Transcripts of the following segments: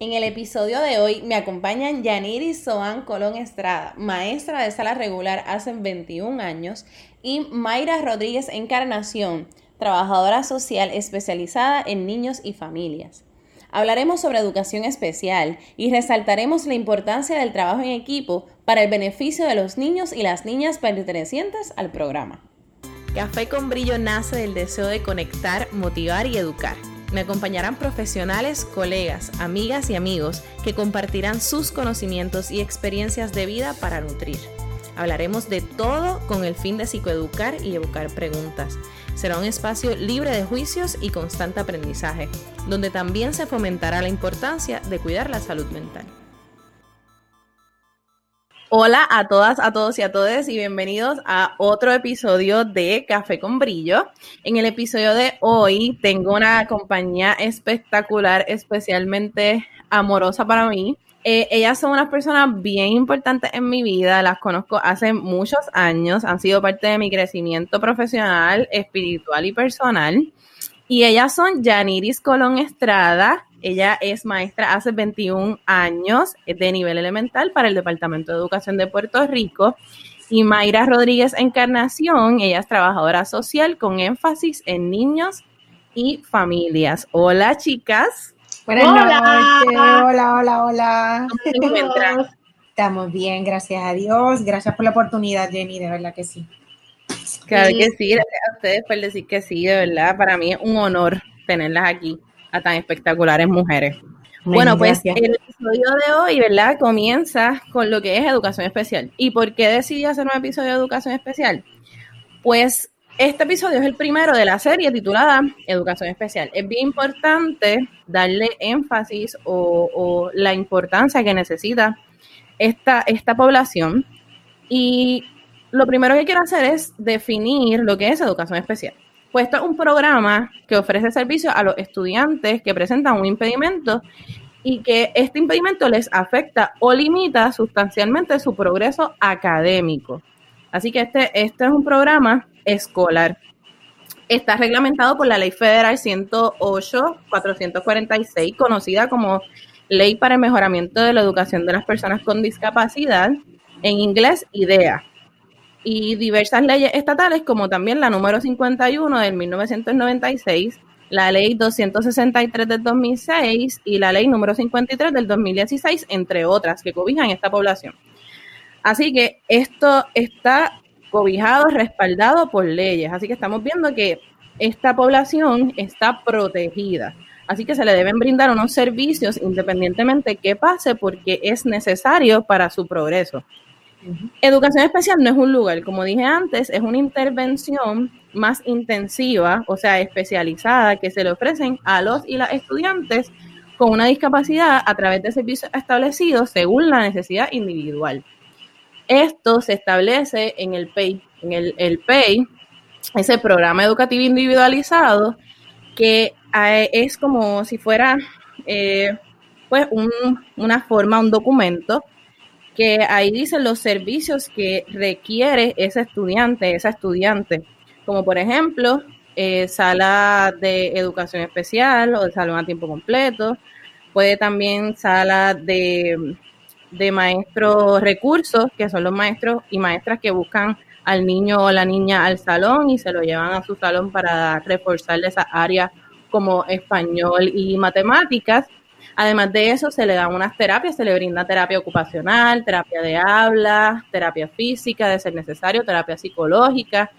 En el episodio de hoy me acompañan Yaniri Soan Colón Estrada, maestra de sala regular hace 21 años, y Mayra Rodríguez Encarnación, trabajadora social especializada en niños y familias. Hablaremos sobre educación especial y resaltaremos la importancia del trabajo en equipo para el beneficio de los niños y las niñas pertenecientes al programa. Café con Brillo nace del deseo de conectar, motivar y educar. Me acompañarán profesionales, colegas, amigas y amigos que compartirán sus conocimientos y experiencias de vida para nutrir. Hablaremos de todo con el fin de psicoeducar y evocar preguntas. Será un espacio libre de juicios y constante aprendizaje, donde también se fomentará la importancia de cuidar la salud mental. Hola a todas, a todos y a todas y bienvenidos a otro episodio de Café con Brillo. En el episodio de hoy tengo una compañía espectacular, especialmente amorosa para mí. Eh, ellas son unas personas bien importantes en mi vida, las conozco hace muchos años, han sido parte de mi crecimiento profesional, espiritual y personal. Y ellas son Janiris Colón Estrada, ella es maestra hace 21 años de nivel elemental para el Departamento de Educación de Puerto Rico. Y Mayra Rodríguez Encarnación, ella es trabajadora social con énfasis en niños y familias. Hola chicas. Buenas hola. noches. Hola, hola, hola. ¿Cómo? Estamos bien, gracias a Dios. Gracias por la oportunidad, Jenny, de verdad que sí. Claro que sí, gracias a ustedes por decir que sí, de verdad. Para mí es un honor tenerlas aquí, a tan espectaculares mujeres. bueno, pues el episodio de hoy, ¿verdad? Comienza con lo que es educación especial. ¿Y por qué decidí hacer un episodio de educación especial? Pues este episodio es el primero de la serie titulada Educación Especial. Es bien importante darle énfasis o, la importancia que necesita esta, esta población. Y lo primero que quiero hacer es definir lo que es educación especial. Pues esto es un programa que ofrece servicio a los estudiantes que presentan un impedimento y que este impedimento les afecta o limita sustancialmente su progreso académico. Así que este, este es un programa escolar. Está reglamentado por la Ley Federal 108-446, conocida como Ley para el Mejoramiento de la Educación de las Personas con Discapacidad, en inglés IDEA, y diversas leyes estatales, como también la número 51 del 1996, la ley 263 del 2006 y la ley número 53 del 2016, entre otras, que cobijan esta población. Así que esto está cobijado, respaldado por leyes. Así que estamos viendo que esta población está protegida. Así que se le deben brindar unos servicios independientemente qué pase porque es necesario para su progreso. Educación especial no es un lugar, como dije antes, es una intervención más intensiva, o sea, especializada, que se le ofrecen a los y las estudiantes con una discapacidad a través de servicios establecidos según la necesidad individual. Esto se establece en el PEI. En el, el PEI, ese programa educativo individualizado, que eh, es como si fuera eh, pues una forma, un documento, que ahí dicen los servicios que requiere ese estudiante, esa estudiante, como por ejemplo eh, sala de educación especial o de salón a tiempo completo, puede también sala de de maestros recursos, que son los maestros y maestras que buscan al niño o la niña al salón y se lo llevan a su salón para reforzar esas áreas como español y matemáticas. Además de eso, se le dan unas terapias, se le brinda terapia ocupacional, terapia de habla, terapia física, de ser necesario, terapia psicológica.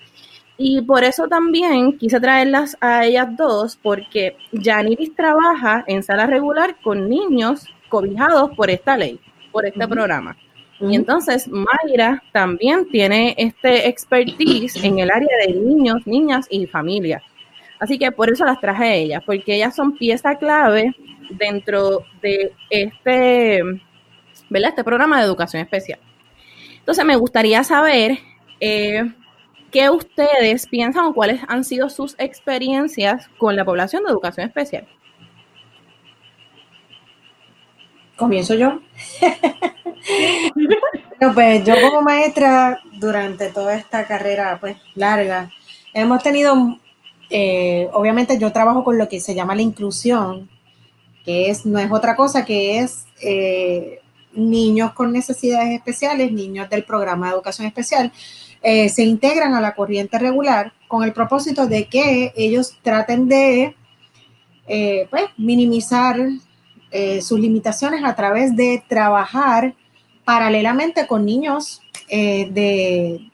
Y por eso también quise traerlas a ellas dos, porque Janiris trabaja en sala regular con niños cobijados por esta ley por este programa. Y entonces Mayra también tiene este expertise en el área de niños, niñas y familias. Así que por eso las traje a ellas, porque ellas son pieza clave dentro de este, ¿verdad? este programa de educación especial. Entonces me gustaría saber eh, qué ustedes piensan o cuáles han sido sus experiencias con la población de educación especial. Comienzo yo. bueno, pues yo como maestra durante toda esta carrera pues larga, hemos tenido, eh, obviamente yo trabajo con lo que se llama la inclusión, que es, no es otra cosa que es eh, niños con necesidades especiales, niños del programa de educación especial, eh, se integran a la corriente regular con el propósito de que ellos traten de eh, pues, minimizar sus limitaciones a través de trabajar paralelamente con niños de,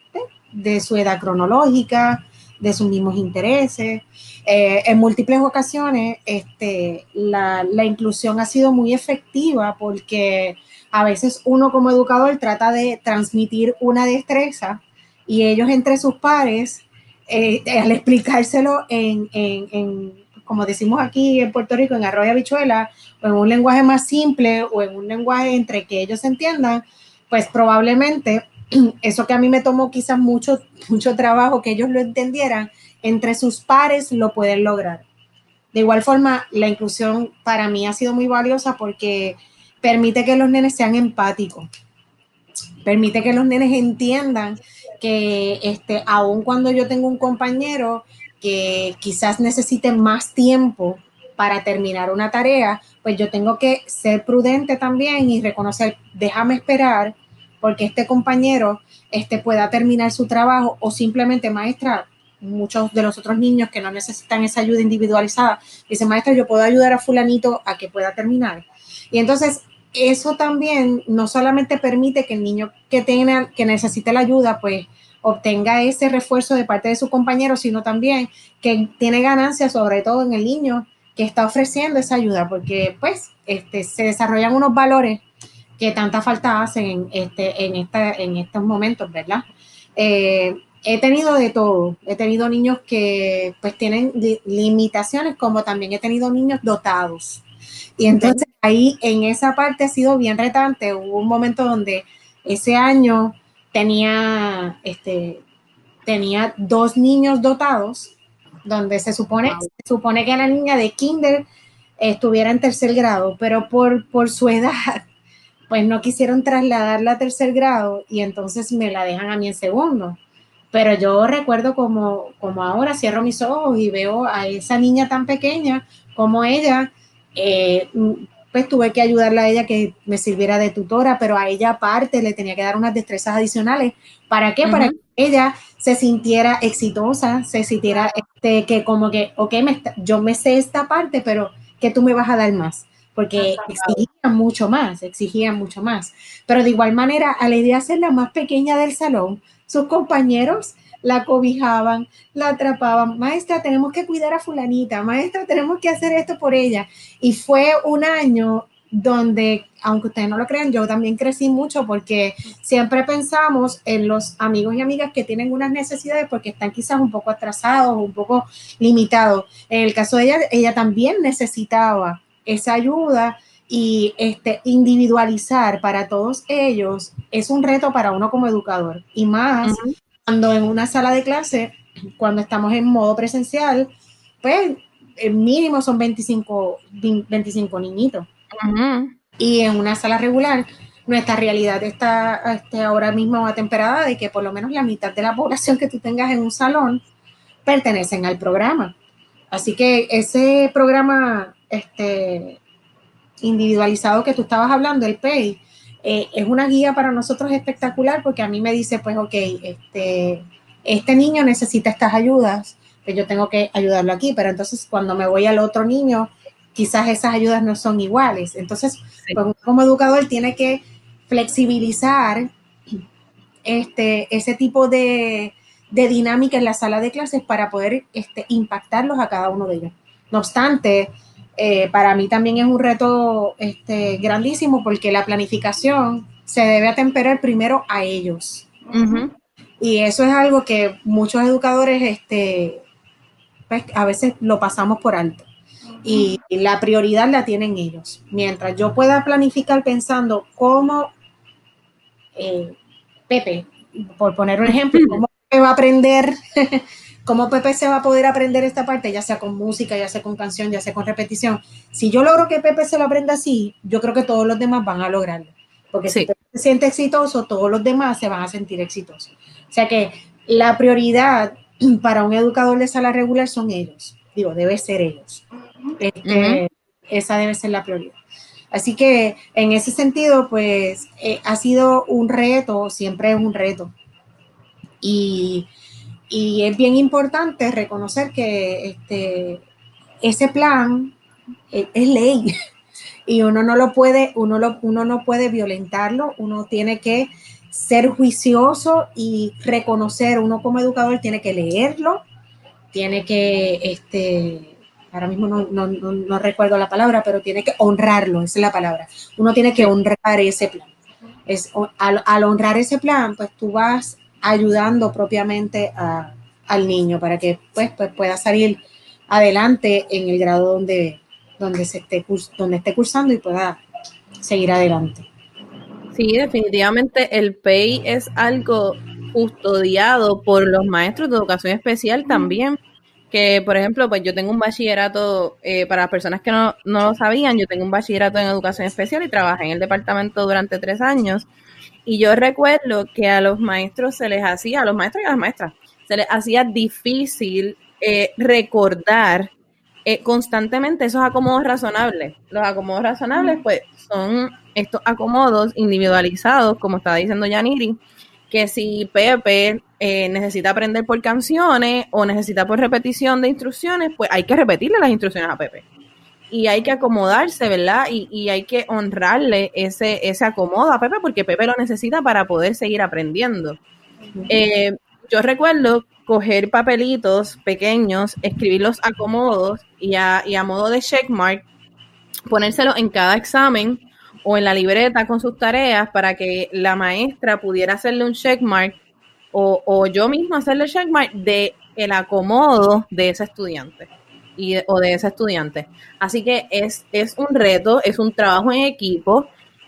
de su edad cronológica, de sus mismos intereses. Eh, en múltiples ocasiones, este, la, la, inclusión ha sido muy efectiva porque a veces uno como educador trata de transmitir una destreza y ellos entre sus pares, eh, al explicárselo en, en, en, como decimos aquí en Puerto Rico, en arroyo habichuela, o en un lenguaje más simple o en un lenguaje entre que ellos entiendan, pues probablemente eso que a mí me tomó quizás mucho, mucho trabajo que ellos lo entendieran, entre sus pares lo pueden lograr. De igual forma, la inclusión para mí ha sido muy valiosa porque permite que los nenes sean empáticos, permite que los nenes entiendan que este, aun cuando yo tengo un compañero que quizás necesite más tiempo para terminar una tarea, pues yo tengo que ser prudente también y reconocer, déjame esperar porque este compañero este, pueda terminar su trabajo o simplemente, maestra, muchos de los otros niños que no necesitan esa ayuda individualizada, dicen, maestra, yo puedo ayudar a fulanito a que pueda terminar. Y entonces, eso también no solamente permite que el niño que, tenga, que necesite la ayuda, pues obtenga ese refuerzo de parte de su compañero, sino también que tiene ganancias, sobre todo en el niño que está ofreciendo esa ayuda, porque pues este, se desarrollan unos valores que tanta falta hacen en, este, en, esta, en estos momentos, ¿verdad? Eh, he tenido de todo. He tenido niños que pues tienen limitaciones, como también he tenido niños dotados. Y entonces ahí en esa parte ha sido bien retante. Hubo un momento donde ese año tenía, este, tenía dos niños dotados, donde se supone, se supone que la niña de kinder estuviera en tercer grado, pero por, por su edad, pues no quisieron trasladarla a tercer grado y entonces me la dejan a mí en segundo. Pero yo recuerdo como, como ahora cierro mis ojos y veo a esa niña tan pequeña como ella, eh, pues tuve que ayudarla a ella que me sirviera de tutora, pero a ella aparte le tenía que dar unas destrezas adicionales. ¿Para qué? Para que ella se sintiera exitosa, se sintiera este, que como que, ok, me yo me sé esta parte, pero que tú me vas a dar más porque exigían mucho más, exigían mucho más. Pero de igual manera, a la idea de ser la más pequeña del salón, sus compañeros la cobijaban, la atrapaban. Maestra, tenemos que cuidar a fulanita. Maestra, tenemos que hacer esto por ella. Y fue un año donde, aunque ustedes no lo crean, yo también crecí mucho porque siempre pensamos en los amigos y amigas que tienen unas necesidades porque están quizás un poco atrasados, un poco limitados. En el caso de ella, ella también necesitaba esa ayuda y este, individualizar para todos ellos es un reto para uno como educador. Y más cuando en una sala de clase, cuando estamos en modo presencial, pues el mínimo son 25, 25 niñitos. Y en una sala regular, nuestra realidad está este, ahora mismo temperada de que por lo menos la mitad de la población que tú tengas en un salón pertenecen al programa. Así que ese programa este, individualizado que tú estabas hablando, el PEI, eh, es una guía para nosotros espectacular porque a mí me dice, pues, ok, este, este niño necesita estas ayudas, que yo tengo que ayudarlo aquí, pero entonces cuando me voy al otro niño, quizás esas ayudas no son iguales. Entonces, pues, como educador tiene que flexibilizar este, ese tipo de, de dinámica en la sala de clases para poder este, impactarlos a cada uno de ellos. No obstante, eh, para mí también es un reto este, grandísimo porque la planificación se debe atemperar primero a ellos. Y eso es algo que muchos educadores este, pues, a veces lo pasamos por alto. Y la prioridad la tienen ellos. Mientras yo pueda planificar pensando cómo eh, Pepe, por poner un ejemplo, cómo va a aprender ¿Cómo Pepe se va a poder aprender esta parte, ya sea con música, ya sea con canción, ya sea con repetición? Si yo logro que Pepe se lo aprenda así, yo creo que todos los demás van a lograrlo. Porque si Pepe se siente exitoso, todos los demás se van a sentir exitosos. O sea que la prioridad para un educador de sala regular son ellos. Digo, debe ser ellos. Este, esa debe ser la prioridad. Así que en ese sentido, pues eh, ha sido un reto, siempre es un reto. Y, es bien importante reconocer que este, ese plan es, es ley y uno no lo puede, uno, lo, uno no puede violentarlo, uno tiene que ser juicioso y reconocer, uno como educador tiene que leerlo, tiene que, este, ahora mismo no, recuerdo la palabra, pero tiene que honrarlo, esa es la palabra. Uno tiene que honrar ese plan. Es, al, honrar ese plan, pues tú vas ayudando propiamente al niño para que pues, pues pueda salir adelante en el grado donde, donde, se esté, donde esté cursando y pueda seguir adelante. Sí, definitivamente el PEI es algo custodiado por los maestros de educación especial también. Que, por ejemplo, pues yo tengo un bachillerato, eh, para las personas que no, no lo sabían, yo tengo un bachillerato en educación especial y trabajé en el departamento durante tres años. Y yo recuerdo que a los maestros se les hacía, a los maestros y a las maestras, se les hacía difícil eh, recordar eh, constantemente esos acomodos razonables. Los acomodos razonables, pues, son estos acomodos individualizados, como estaba diciendo Yaniri, que si Pepe eh, necesita aprender por canciones o necesita por repetición de instrucciones, pues hay que repetirle las instrucciones a Pepe. Y hay que acomodarse, ¿verdad? Y, hay que honrarle ese, ese acomodo a Pepe porque Pepe lo necesita para poder seguir aprendiendo. Eh, yo recuerdo coger papelitos pequeños, escribir los acomodos y a, y a modo de checkmark, ponérselo en cada examen o en la libreta con sus tareas para que la maestra pudiera hacerle un checkmark o, o yo mismo hacerle checkmark de el acomodo de ese estudiante y o de ese estudiante. Así que es, es un reto, es un trabajo en equipo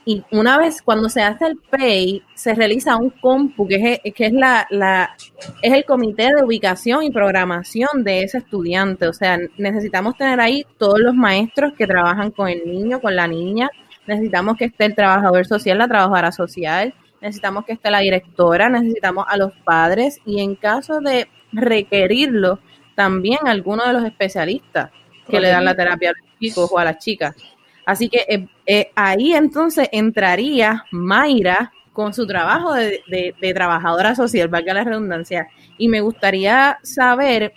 y una vez cuando se hace el PAY, se realiza un compu, que es, que es, la, la, es el comité de ubicación y programación de ese estudiante. O sea, necesitamos tener ahí todos los maestros que trabajan con el niño, con la niña. Necesitamos que esté el trabajador social, la trabajadora social. Necesitamos que esté la directora, necesitamos a los padres y en caso de requerirlo, también algunos de los especialistas que le dan la terapia a los chicos o a las chicas. Así que eh, eh, ahí entonces entraría Mayra con su trabajo de, trabajadora social, valga la redundancia. Y me gustaría saber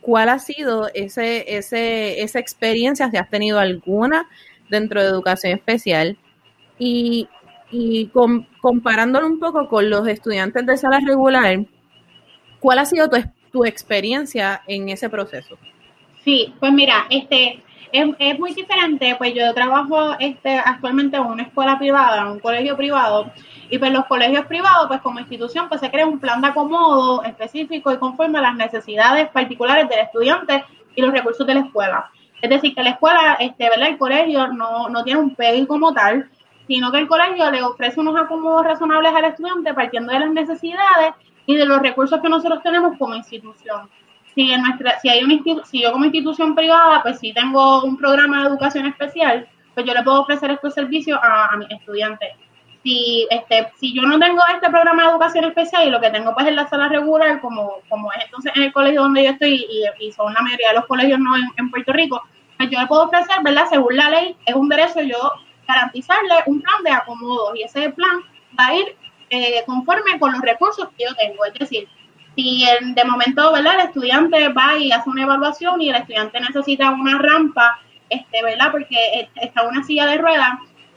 cuál ha sido ese, ese, esa experiencia, si has tenido alguna dentro de educación especial. Y, y comparándolo un poco con los estudiantes de sala regular, ¿cuál ha sido tu, tu experiencia en ese proceso? Sí, pues mira, este, es, es, muy diferente, pues yo trabajo este, actualmente en una escuela privada, un colegio privado, y pues los colegios privados, pues como institución, pues se crea un plan de acomodo específico y conforme a las necesidades particulares del estudiante y los recursos de la escuela. Es decir, que la escuela, este, ¿verdad? El colegio no, no tiene un PEI como tal, sino que el colegio le ofrece unos acomodos razonables al estudiante partiendo de las necesidades y de los recursos que nosotros tenemos como institución si en nuestra, si hay una si yo como institución privada, pues si tengo un programa de educación especial, pues yo le puedo ofrecer estos servicios a, a mis estudiantes. Si, este, si yo no tengo este programa de educación especial y lo que tengo pues es la sala regular, como, como es entonces en el colegio donde yo estoy y, son la mayoría de los colegios no en, Puerto Rico, pues yo le puedo ofrecer, ¿verdad? Según la ley, es un derecho yo garantizarle un plan de acomodo y ese plan va a ir eh, conforme con los recursos que yo tengo. Es decir, si de momento, ¿verdad? El estudiante va y hace una evaluación y el estudiante necesita una rampa, este, ¿verdad? Porque está una silla de ruedas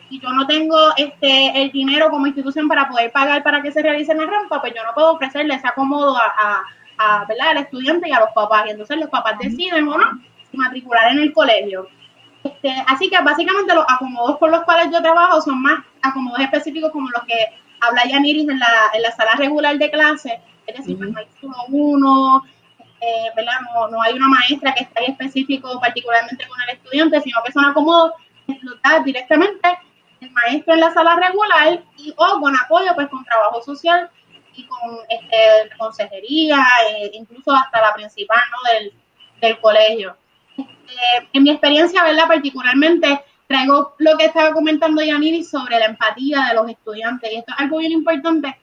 y yo no tengo este el dinero como institución para poder pagar para que se realice la rampa, pues yo no puedo ofrecerle ese acomodo a, a, ¿verdad? al estudiante y a los papás. Y entonces los papás deciden o no matricular en el colegio. Este, así que básicamente los acomodos con los cuales yo trabajo son más acomodos específicos como los que habla Yaniris en la, en la sala regular de clase, es decir, no hay uno, eh, ¿verdad? No, hay una maestra que está ahí específico particularmente con el estudiante, sino que son acomodos directamente el maestro en la sala regular y o con apoyo pues con trabajo social y con este, consejería, e incluso hasta la principal ¿no? del, del colegio. Este, en mi experiencia, ¿verdad? Particularmente traigo lo que estaba comentando Yaniri sobre la empatía de los estudiantes y esto es algo bien importante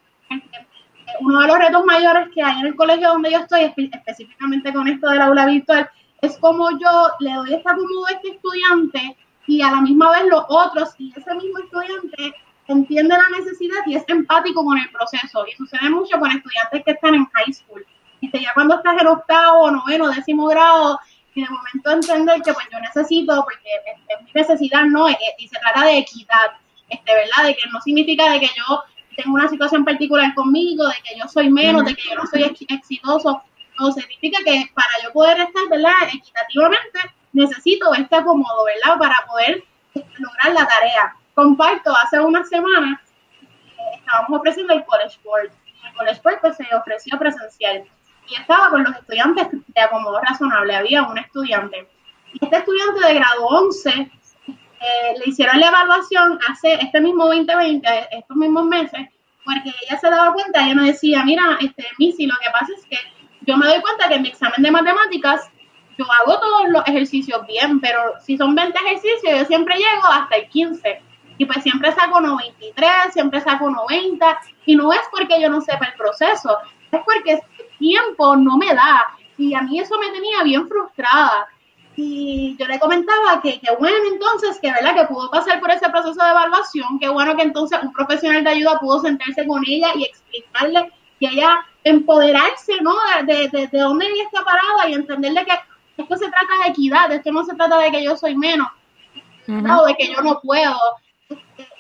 uno de los retos mayores que hay en el colegio donde yo estoy, específicamente con esto del aula virtual, es como yo le doy esta acomodo a este estudiante y a la misma vez los otros y ese mismo estudiante entiende la necesidad y es empático con el proceso. Y sucede mucho con estudiantes que están en high school. Este, ya cuando estás en octavo, noveno, décimo grado, y de momento entender que pues yo necesito, porque es, mi necesidad, no, y se trata de equidad, este, ¿verdad? De que no significa de que yo tengo una situación particular conmigo, de que yo soy menos, de que yo no soy exitoso, no, significa que para yo poder estar, ¿verdad? Equitativamente, necesito este acomodo, ¿verdad? Para poder lograr la tarea. Comparto, hace unas semanas eh, estábamos ofreciendo el College Board. El College Board pues, se ofreció presencial y estaba con los estudiantes de acomodo razonable. Había un estudiante. Y este estudiante de grado 11 eh, le hicieron la evaluación hace este mismo 2020, estos mismos meses, porque ella se daba cuenta, ella me decía, mira, este, Missy, lo que pasa es que yo me doy cuenta que en mi examen de matemáticas yo hago todos los ejercicios bien, pero si son 20 ejercicios, yo siempre llego hasta el 15. Y pues siempre saco 93, siempre saco 90. Y no es porque yo no sepa el proceso, es porque tiempo no me da. Y a mí eso me tenía bien frustrada. Y yo le comentaba que, que bueno entonces, que verdad que pudo pasar por ese proceso de evaluación, que bueno que entonces un profesional de ayuda pudo sentarse con ella y explicarle que ella empoderarse, ¿no? De, de, de dónde ella está parada y entenderle que esto se trata de equidad, esto no se trata de que yo soy menos, o de que yo no puedo.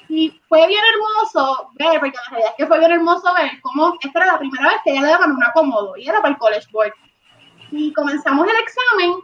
Y fue bien hermoso ver, porque la realidad es que fue bien hermoso ver cómo esta era la primera vez que ella le daban un acomodo y era para el College Board. Y comenzamos el examen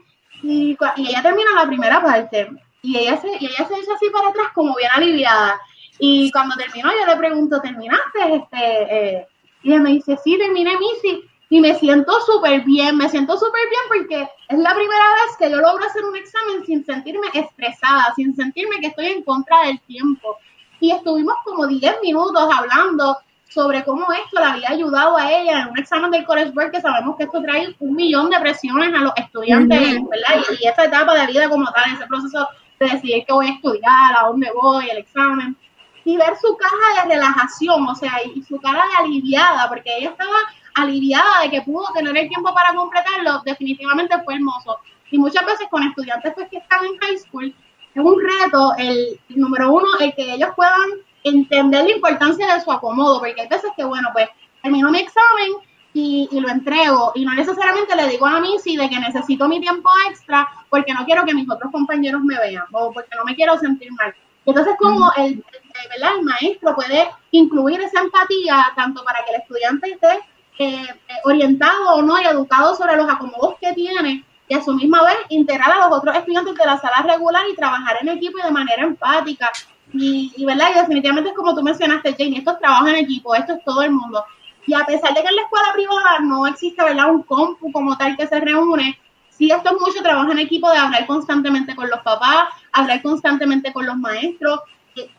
y, ella termina la primera parte y ella se, ella se hizo así para atrás como bien aliviada. Y cuando terminó yo le pregunto, ¿terminaste? Este, eh? y ella me dice, sí, terminé, Missy y me siento súper bien, me siento súper bien porque es la primera vez que yo logro hacer un examen sin sentirme estresada, sin sentirme que estoy en contra del tiempo. Y estuvimos como 10 minutos hablando sobre cómo esto le había ayudado a ella en un examen del College Board, que sabemos que esto trae un millón de presiones a los estudiantes, ¿verdad? Y, esa etapa de vida como tal, ese proceso de decidir qué voy a estudiar, a dónde voy, el examen, y ver su caja de relajación, o sea, y su cara de aliviada, porque ella estaba aliviada de que pudo tener el tiempo para completarlo, definitivamente fue hermoso. Y muchas veces con estudiantes pues, que están en high school, es un reto, el, número uno, el que ellos puedan entender la importancia de su acomodo, porque hay veces que, bueno, pues termino mi examen y, y, lo entrego, y no necesariamente le digo a mí si de que necesito mi tiempo extra porque no quiero que mis otros compañeros me vean o porque no me quiero sentir mal. Entonces, como el, el, el maestro puede incluir esa empatía tanto para que el estudiante esté eh, orientado o no y educado sobre los acomodos que tiene a su misma vez integrar a los otros estudiantes de la sala regular y trabajar en equipo y de manera empática. Y, y, ¿verdad? y definitivamente es como tú mencionaste, Jane, esto es trabajo en equipo, esto es todo el mundo. Y a pesar de que en la escuela privada no existe ¿verdad? un compu como tal que se reúne, sí esto es mucho trabajo en equipo de hablar constantemente con los papás, hablar constantemente con los maestros,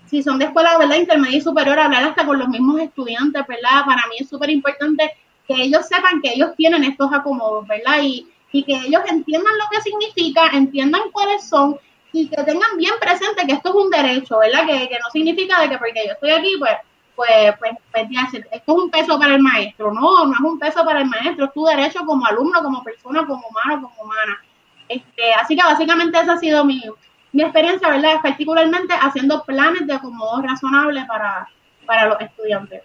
si son de escuela ¿verdad? intermedia y superior, hablar hasta con los mismos estudiantes, ¿verdad? Para mí es súper importante que ellos sepan que ellos tienen estos acomodos, ¿verdad? Y, y que ellos entiendan lo que significa, entiendan cuáles son y que tengan bien presente que esto es un derecho, ¿verdad? Que, que no significa de que porque yo estoy aquí, pues, pues, pues, pues ya, esto es un peso para el maestro. No, no es un peso para el maestro, es tu derecho como alumno, como persona, como humano, como humana. Este, así que básicamente esa ha sido mi, mi experiencia, ¿verdad? Particularmente haciendo planes de acomodo razonable para, para los estudiantes.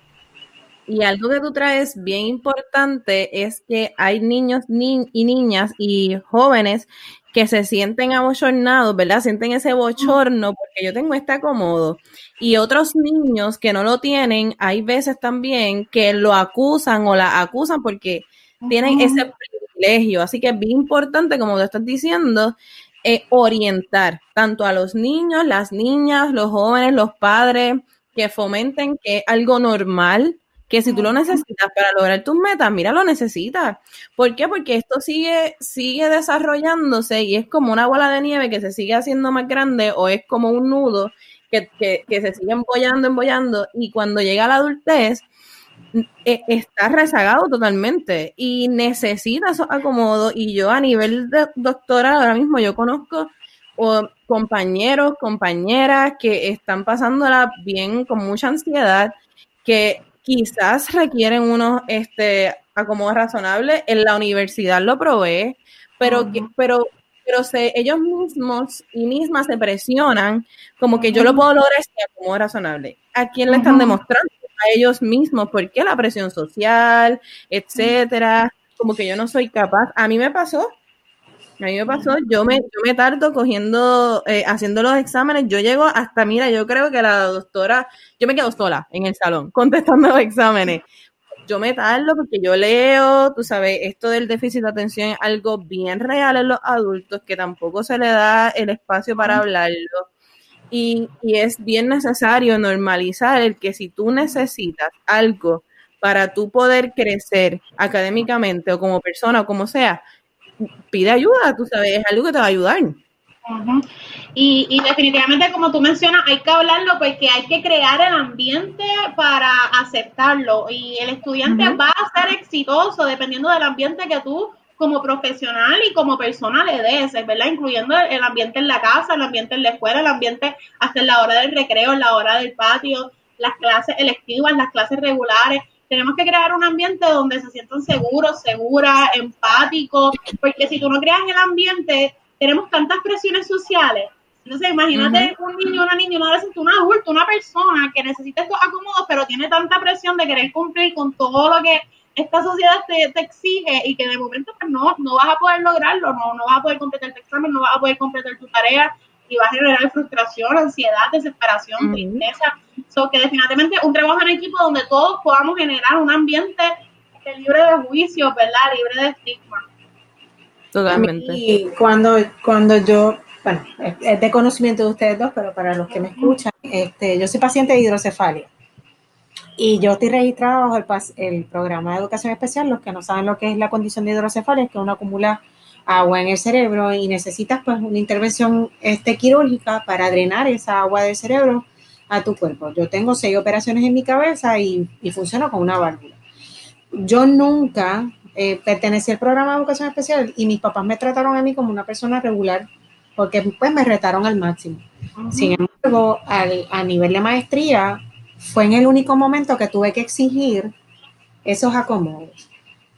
Y algo que tú traes bien importante es que hay niños y niñas y jóvenes que se sienten abochornados, ¿verdad? Sienten ese bochorno porque yo tengo este acomodo. Y otros niños que no lo tienen, hay veces también que lo acusan o la acusan porque tienen ese privilegio. Así que es bien importante, como tú estás diciendo, eh, orientar tanto a los niños, las niñas, los jóvenes, los padres, que fomenten que es algo normal, que si tú lo necesitas para lograr tus metas, mira, lo necesitas. ¿Por qué? Porque esto sigue, sigue desarrollándose y es como una bola de nieve que se sigue haciendo más grande o es como un nudo que, se sigue embollando, embollando y cuando llega la adultez e, está rezagado totalmente y necesita esos acomodos y yo a nivel de doctora ahora mismo yo conozco compañeros, compañeras que están pasándola bien con mucha ansiedad, que quizás requieren unos este, acomodos razonables, en la universidad lo provee, pero, pero pero se, ellos mismos y mismas se presionan como que yo lo puedo lograr si como razonable. ¿A quién le están demostrando? A ellos mismos, ¿por qué la presión social, etcétera? Como que yo no soy capaz. A mí me pasó, a mí me pasó, yo me, yo me tardo cogiendo, eh, haciendo los exámenes, yo llego hasta, mira, yo creo que la doctora, yo me quedo sola en el salón contestando los exámenes. Yo me tardo porque yo leo, tú sabes, esto del déficit de atención es algo bien real en los adultos que tampoco se le da el espacio para hablarlo. Y, y es bien necesario normalizar el que si tú necesitas algo para tú poder crecer académicamente o como persona o como sea, pide ayuda, tú sabes, es algo que te va a ayudar. y, y, definitivamente, como tú mencionas, hay que hablarlo porque hay que crear el ambiente para aceptarlo. Y el estudiante va a ser exitoso dependiendo del ambiente que tú como profesional y como persona le des, ¿verdad? Incluyendo el ambiente en la casa, el ambiente en la escuela, el ambiente hasta en la hora del recreo, en la hora del patio, las clases electivas, las clases regulares tenemos que crear un ambiente donde se sientan seguros, seguras, empáticos, porque si tú no creas el ambiente, tenemos tantas presiones sociales. Entonces, imagínate un niño, una niña, una adolescente, un adulto, una persona que necesita estos acomodos, pero tiene tanta presión de querer cumplir con todo lo que esta sociedad te, exige y que de momento pues, no, no vas a poder lograrlo, no, no vas a poder completar tu examen, no vas a poder completar tu tarea y va a generar frustración, ansiedad, desesperación, tristeza. So que definitivamente un trabajo en equipo donde todos podamos generar un ambiente libre de juicio, ¿verdad? Libre de estigma. Totalmente. Y cuando, cuando yo, bueno, es de conocimiento de ustedes dos, pero para los que me escuchan, este, yo soy paciente de hidrocefalia. Y yo estoy registrado bajo el, el programa de educación especial. Los que no saben lo que es la condición de hidrocefalia es que uno acumula agua en el cerebro y necesitas pues una intervención este, quirúrgica para drenar esa agua del cerebro a tu cuerpo. Yo tengo seis operaciones en mi cabeza y, y funciono con una válvula. Yo nunca eh, pertenecí al programa de educación especial y mis papás me trataron a mí como una persona regular porque pues me retaron al máximo. Sin embargo, al, a nivel de maestría, fue en el único momento que tuve que exigir esos acomodos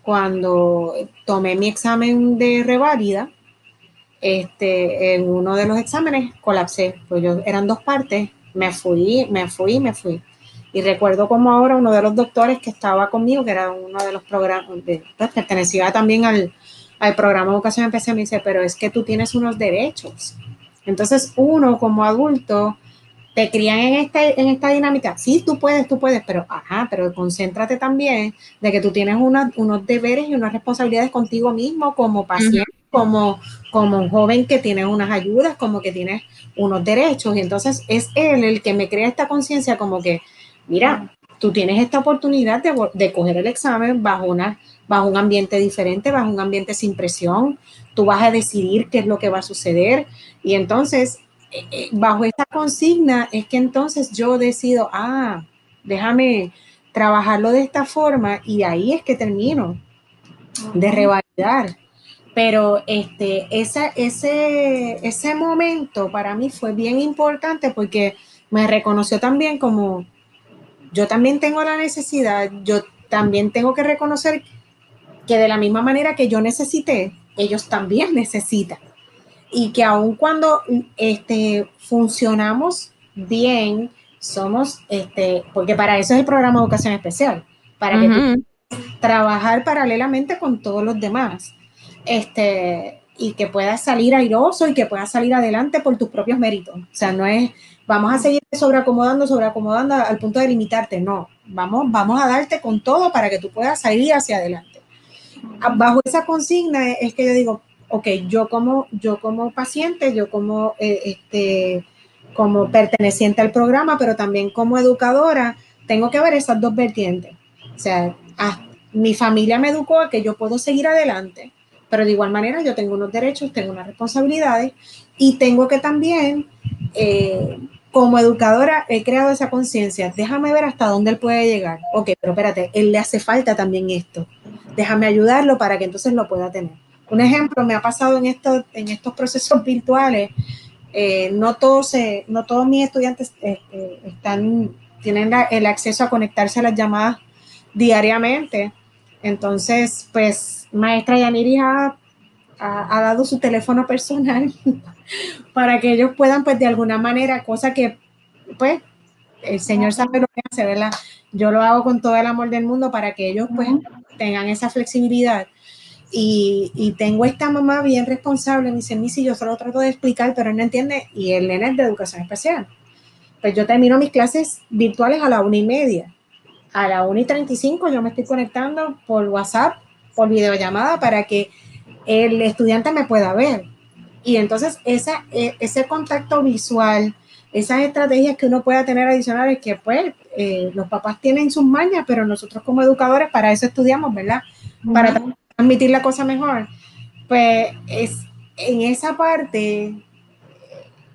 cuando tomé mi examen de reválida, este, en uno de los exámenes colapsé, pues yo eran dos partes, me fui, me fui, me fui. Y recuerdo como ahora uno de los doctores que estaba conmigo, que era uno de los programas, pues pertenecía también al, al programa de educación especial, me dice, pero es que tú tienes unos derechos. Entonces uno como adulto te crían en esta, en esta dinámica. Sí, tú puedes, tú puedes, pero ajá, pero concéntrate también de que tú tienes unos deberes y unas responsabilidades contigo mismo como paciente, como, como un joven que tiene unas ayudas, como que tienes unos derechos. Y entonces es él el que me crea esta conciencia como que, mira, tú tienes esta oportunidad de, de coger el examen bajo, una, bajo un ambiente diferente, bajo un ambiente sin presión. Tú vas a decidir qué es lo que va a suceder. Y entonces bajo esta consigna es que entonces yo decido, ah, déjame trabajarlo de esta forma y ahí es que termino de revalidar. Pero este, esa, ese, ese momento para mí fue bien importante porque me reconoció también como yo también tengo la necesidad, yo también tengo que reconocer que de la misma manera que yo necesité, ellos también necesitan y que aun cuando este, funcionamos bien, somos, este, porque para eso es el programa de educación especial, para que trabajar paralelamente con todos los demás, este, y que puedas salir airoso y que puedas salir adelante por tus propios méritos. O sea, no es, vamos a seguir sobreacomodando, sobreacomodando al punto de limitarte, no, vamos, vamos a darte con todo para que tú puedas salir hacia adelante. Bajo esa consigna es que yo digo, ok, yo como, yo como paciente, yo como, eh, este, como perteneciente al programa, pero también como educadora, tengo que ver esas dos vertientes. O sea, mi familia me educó a que yo puedo seguir adelante, pero de igual manera yo tengo unos derechos, tengo unas responsabilidades y tengo que también, eh, como educadora, he creado esa conciencia. Déjame ver hasta dónde él puede llegar. Ok, pero espérate, él le hace falta también esto. Déjame ayudarlo para que entonces lo pueda tener. Un ejemplo me ha pasado en estos, en estos procesos virtuales. Eh, no, todos, no todos mis estudiantes eh, eh, están, tienen el acceso a conectarse a las llamadas diariamente. Entonces, pues, maestra Yaniris ha, ha, dado su teléfono personal para que ellos puedan, pues de alguna manera, cosa que, pues, el Señor sabe lo que hace, ¿verdad? Yo lo hago con todo el amor del mundo para que ellos, pues, tengan esa flexibilidad. Y, tengo esta mamá bien responsable, me dice, Missy, yo solo trato de explicar, pero él no entiende, y el nene es de educación especial. Pues yo termino mis clases virtuales a la una y media. A la una y treinta y cinco yo me estoy conectando por WhatsApp, por videollamada, para que el estudiante me pueda ver. Y entonces esa, e, ese contacto visual, esas estrategias que uno pueda tener adicionales que pues eh, los papás tienen sus mañas, pero nosotros como educadores para eso estudiamos, ¿verdad? Para transmitir la cosa mejor. Pues es en esa parte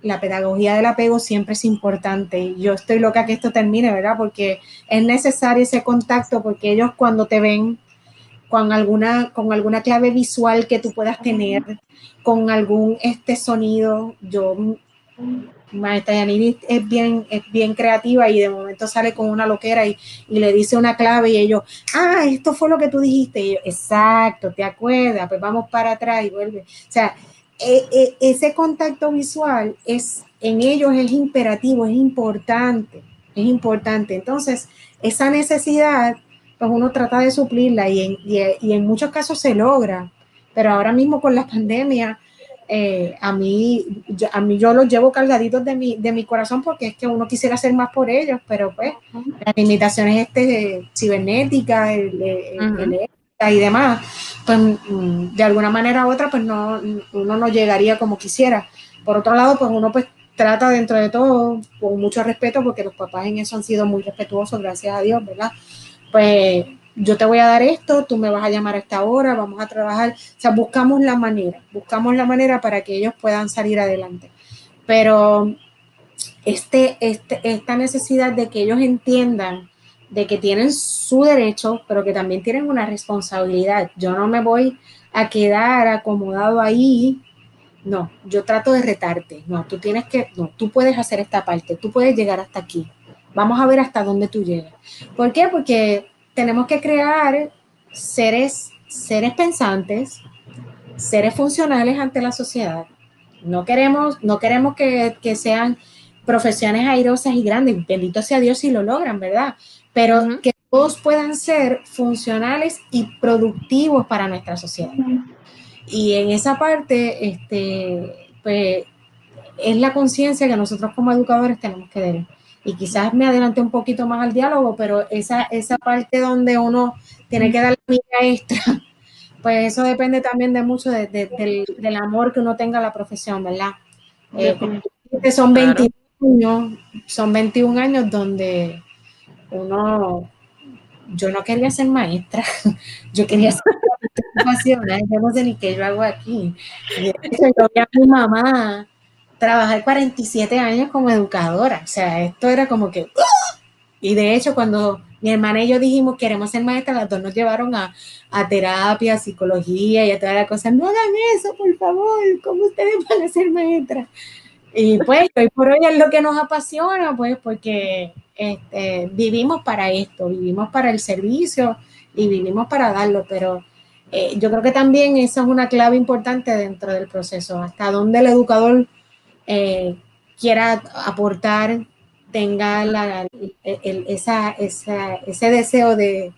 la pedagogía del apego siempre es importante. Yo estoy loca que esto termine, ¿verdad? Porque es necesario ese contacto, porque ellos cuando te ven con alguna, con alguna clave visual que tú puedas tener, con algún este sonido, yo maestra Yaniri es bien, es bien creativa y de momento sale con una loquera y, le dice una clave y ellos, ah, esto fue lo que tú dijiste. Y yo, exacto, ¿te acuerdas? Pues vamos para atrás y vuelve. O sea, e, e, ese contacto visual es, en ellos es imperativo, es importante, es importante. Entonces, esa necesidad, pues uno trata de suplirla y en, y en muchos casos se logra. Pero ahora mismo con la pandemia, eh, a, mí, yo, a mí yo los llevo cargaditos de mi, de mi corazón porque es que uno quisiera hacer más por ellos, pero pues las limitaciones este, cibernéticas y demás, pues mm, de alguna manera u otra pues no, uno no llegaría como quisiera. Por otro lado, pues uno pues trata dentro de todo con mucho respeto porque los papás en eso han sido muy respetuosos, gracias a Dios, ¿verdad? Pues yo te voy a dar esto, tú me vas a llamar a esta hora, vamos a trabajar. O sea, buscamos la manera, buscamos la manera para que ellos puedan salir adelante. Pero este, este, esta necesidad de que ellos entiendan de que tienen su derecho, pero que también tienen una responsabilidad. Yo no me voy a quedar acomodado ahí. No, yo trato de retarte. No, tú tienes que, no, tú puedes hacer esta parte, tú puedes llegar hasta aquí. Vamos a ver hasta dónde tú llegas. ¿Por qué? Porque tenemos que crear seres, seres pensantes, seres funcionales ante la sociedad. No queremos, no queremos que, sean profesiones airosas y grandes, bendito sea Dios si lo logran, ¿verdad? Pero que todos puedan ser funcionales y productivos para nuestra sociedad. Y en esa parte, este, pues, es la conciencia que nosotros como educadores tenemos que tener y quizás me adelanté un poquito más al diálogo, pero esa, esa parte donde uno tiene que dar la mira extra, pues eso depende también de mucho del, amor que uno tenga a la profesión, ¿verdad? Eh, son 21 años, son 21 años donde uno, yo no quería ser maestra, yo quería ser profesional, yo no sé ni qué yo hago aquí. yo vi a mi mamá trabajar 47 años como educadora. O sea, esto era como que... ¡ah! Y de hecho, cuando mi hermana y yo dijimos queremos ser maestras, las dos nos llevaron a, terapia, psicología y a toda la cosa. No hagan eso, por favor, ¿cómo ustedes van a ser maestras? Y pues, hoy por hoy es lo que nos apasiona, pues, porque este, vivimos para esto, vivimos para el servicio y vivimos para darlo, pero eh, yo creo que también esa es una clave importante dentro del proceso, hasta dónde el educador eh, quiera aportar, tenga esa, ese deseo de,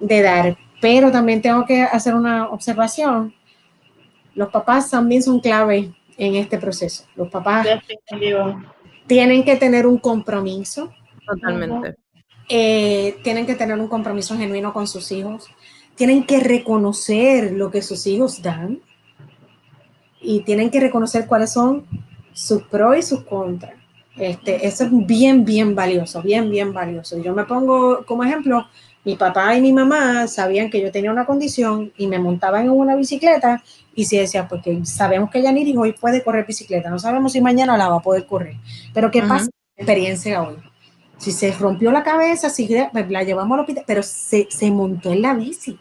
dar. Pero también tengo que hacer una observación. Los papás también son clave en este proceso. Los papás tienen que tener un compromiso. Totalmente. Eh, tienen que tener un compromiso genuino con sus hijos. Tienen que reconocer lo que sus hijos dan. Y tienen que reconocer cuáles son sus pros y sus contras. Este, eso es bien, bien valioso, bien, bien valioso. Yo me pongo como ejemplo, mi papá y mi mamá sabían que yo tenía una condición y me montaban en una bicicleta y si decía, porque sabemos que Yaniri hoy puede correr bicicleta, no sabemos si mañana la va a poder correr, pero ¿qué pasa experiencia hoy? Si se rompió la cabeza, si pues, la llevamos al hospital, pero se, se montó en la bici.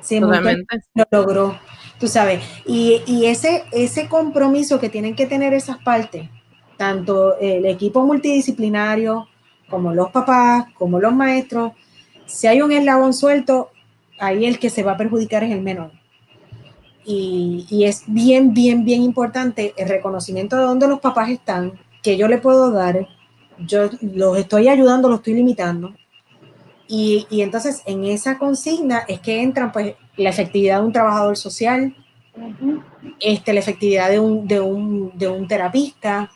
Se montó, lo logró tú sabes, y, ese, ese compromiso que tienen que tener esas partes, tanto el equipo multidisciplinario como los papás, como los maestros, si hay un eslabón suelto, ahí el que se va a perjudicar es el menor. y, es bien, bien, bien importante el reconocimiento de dónde los papás están, que yo le puedo dar, yo los estoy ayudando, los estoy limitando. Y, entonces en esa consigna es que entran pues la efectividad de un trabajador social, este, la efectividad de un, de un, de un terapista,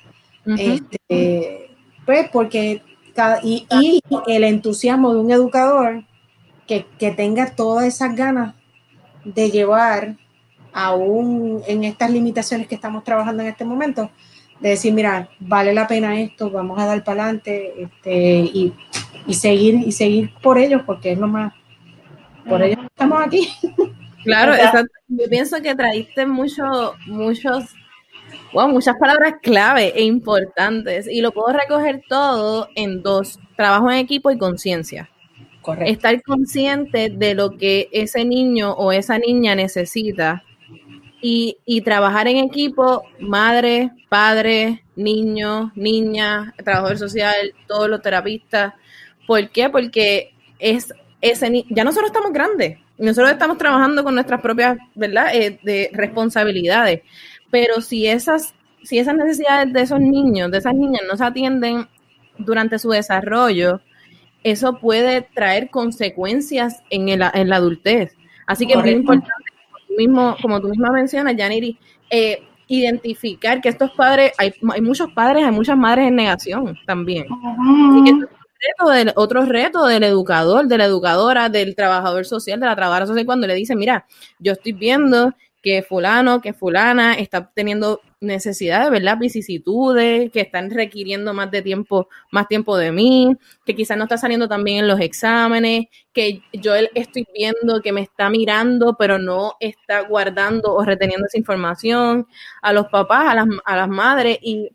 este, pues porque y, y, el entusiasmo de un educador que, que tenga todas esas ganas de llevar aún en estas limitaciones que estamos trabajando en este momento, de decir, mira, vale la pena esto, vamos a dar para adelante este, y, seguir y seguir por ellos, porque es lo más, por ellos estamos aquí. Claro, yo pienso que traíste mucho, muchos, wow, muchas palabras clave e importantes y lo puedo recoger todo en dos, trabajo en equipo y conciencia. Correcto. Estar consciente de lo que ese niño o esa niña necesita y, y trabajar en equipo, madre, padre, niño, niña, trabajador social, todos los terapistas. ¿Por qué? Porque es ese ya nosotros estamos grandes, nosotros estamos trabajando con nuestras propias, ¿verdad? Eh, de responsabilidades. Pero si esas, si esas necesidades de esos niños, de esas niñas no se atienden durante su desarrollo, eso puede traer consecuencias en, el, en la adultez. Así que es muy importante mismo, como tú misma mencionas, Janiri, eh, identificar que estos padres, hay, hay, muchos padres, hay muchas madres en negación también. Que reto del, otro reto del educador, de la educadora, del trabajador social, de la trabajadora social, cuando le dicen, mira, yo estoy viendo que fulano, que fulana está teniendo necesidades, ¿verdad? Vicisitudes, que están requiriendo más de tiempo, más tiempo de mí, que quizás no está saliendo también en los exámenes, que yo estoy viendo que me está mirando, pero no está guardando o reteniendo esa información, a los papás, a las, a las madres, y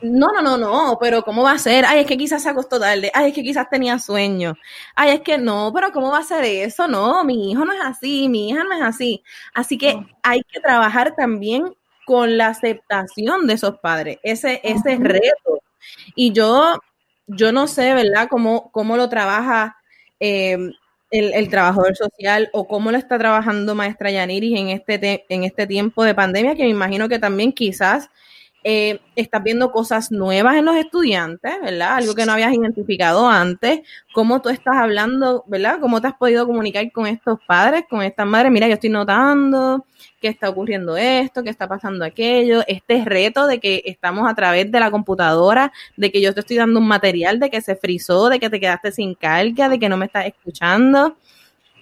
no, no, no, no, pero ¿cómo va a ser? Ay, es que quizás se acostó tarde. Ay, es que quizás tenía sueño. Ay, es que no, pero ¿cómo va a ser eso? No, mi hijo no es así, mi hija no es así. Así que hay que trabajar también con la aceptación de esos padres, ese, ese reto. Y yo, yo no sé, ¿verdad?, cómo, cómo lo trabaja em, el, el, trabajador social o cómo lo está trabajando maestra Yaniris en este, en este tiempo de pandemia, que me imagino que también quizás eh, estás viendo cosas nuevas en los estudiantes, ¿verdad? Algo que no habías identificado antes, cómo tú estás hablando, ¿verdad? Cómo te has podido comunicar con estos padres, con estas madres, mira, yo estoy notando que está ocurriendo esto, que está pasando aquello, este reto de que estamos a través de la computadora, de que yo te estoy dando un material, de que se frizó, de que te quedaste sin carga, de que no me estás escuchando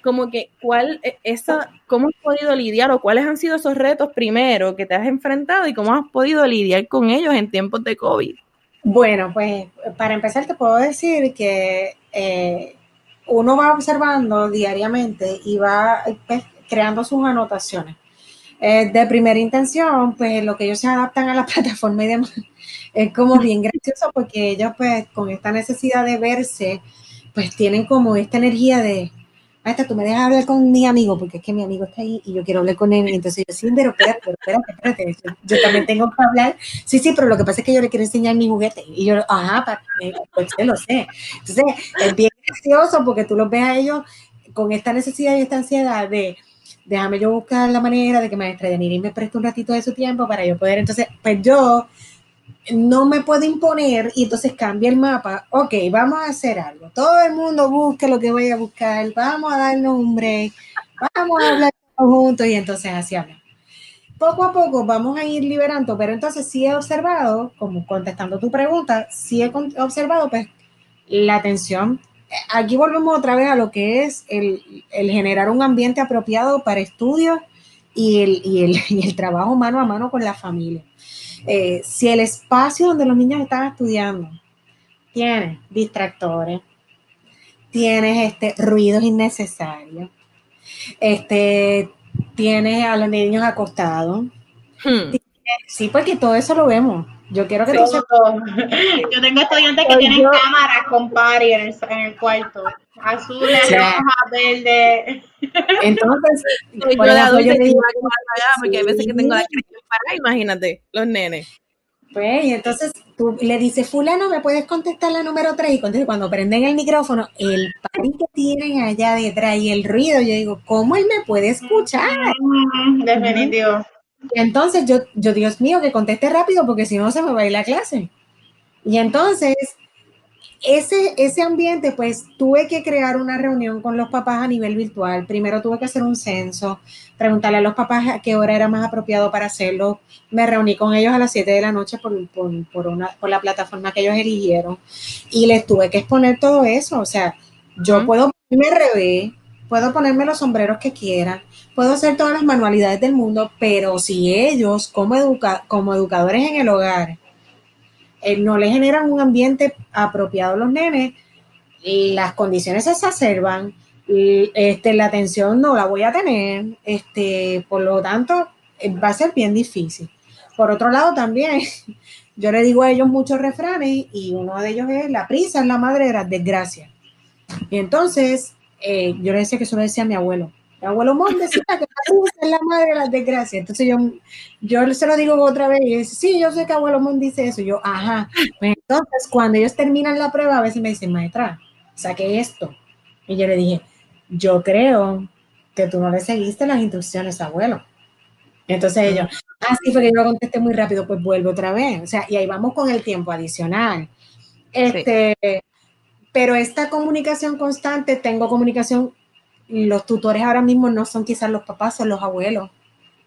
como que cuál e, esa, cómo has podido lidiar o cuáles han sido esos retos primero que te has enfrentado y cómo has podido lidiar con ellos en tiempos de COVID. Bueno, pues para empezar te puedo decir que eh, uno va observando diariamente y va pues, creando sus anotaciones. Eh, de primera intención, pues lo que ellos se adaptan a la plataforma y demás es como bien gracioso porque ellos pues con esta necesidad de verse, pues tienen como esta energía de, maestra, tú me dejas hablar con mi amigo, porque es que mi amigo está ahí y yo quiero hablar con él. Y entonces yo, sí, pero espérate, pero espérate, espérate. Yo, también tengo que hablar. Sí, sí, pero lo que pasa es que yo le quiero enseñar mi juguete. Y yo, ajá, para, pues lo sé. Entonces, es bien gracioso porque tú los ves a ellos con esta necesidad y esta ansiedad de, déjame yo buscar la manera de que maestra Yaniri me preste un ratito de su tiempo para yo poder, entonces, pues yo no me puedo imponer y entonces cambia el mapa. Ok, vamos a hacer algo. Todo el mundo busque lo que voy a buscar. Vamos a darnos un break. Vamos a hablar juntos y entonces así hablamos. Poco a poco vamos a ir liberando, pero entonces sí he observado, como contestando tu pregunta, sí he observado pues la atención. Aquí volvemos otra vez a lo que es el, generar un ambiente apropiado para estudios y el, y el, y el trabajo mano a mano con la familia. Eh, si el espacio donde los niños están estudiando tiene distractores, tienes este, ruidos innecesarios, este, tienes a los niños acostados. Hmm. Sí, porque todo eso lo vemos. Yo quiero que todo, Yo tengo estudiantes que tienen cámaras con pari en el, cuarto. Azules, rojas, verdes. Entonces, yo de adulto porque hay veces que tengo la para imagínate, los nenes. Pues, y entonces tú le dices, fulano, ¿me puedes contestar la número 3? Y cuando prenden el micrófono, el party que tienen allá detrás y el ruido, yo digo, ¿cómo él me puede escuchar? Definitivo. Y entonces yo, yo, Dios mío, que conteste rápido porque si no se me va a ir la clase. Y entonces ese, ese ambiente, pues tuve que crear una reunión con los papás a nivel virtual. Primero tuve que hacer un censo, preguntarle a los papás a qué hora era más apropiado para hacerlo. Me reuní con ellos a las 7 de la noche por, por, una, por la plataforma que ellos eligieron y les tuve que exponer todo eso. O sea, yo puedo ponerme revés, puedo ponerme los sombreros que quiera, puedo hacer todas las manualidades del mundo, pero si ellos como, educa como educadores en el hogar, eh, no le generan un ambiente apropiado a los nenes, las condiciones se exacerban, este, la atención no la voy a tener, este, por lo tanto, eh, va a ser bien difícil. Por otro lado, también yo le digo a ellos muchos refranes y uno de ellos es la prisa es la madre de las desgracias. Y entonces, eh, yo le decía que eso lo decía a mi abuelo. Mi abuelo Mon decía que es la madre de las desgracias. Entonces yo, yo se lo digo otra vez y dice, sí, yo sé que abuelo Mon dice eso. yo, ajá. Pues entonces, cuando ellos terminan la prueba, a veces me dicen, maestra, saqué esto. Y yo le dije, yo creo que tú no le seguiste las instrucciones, abuelo. Entonces ellos, ah, sí, porque yo lo contesté muy rápido, pues vuelvo otra vez. O sea, y ahí vamos con el tiempo adicional. Este, pero esta comunicación constante, tengo comunicación, los tutores ahora mismo no son quizás los papás, son los abuelos.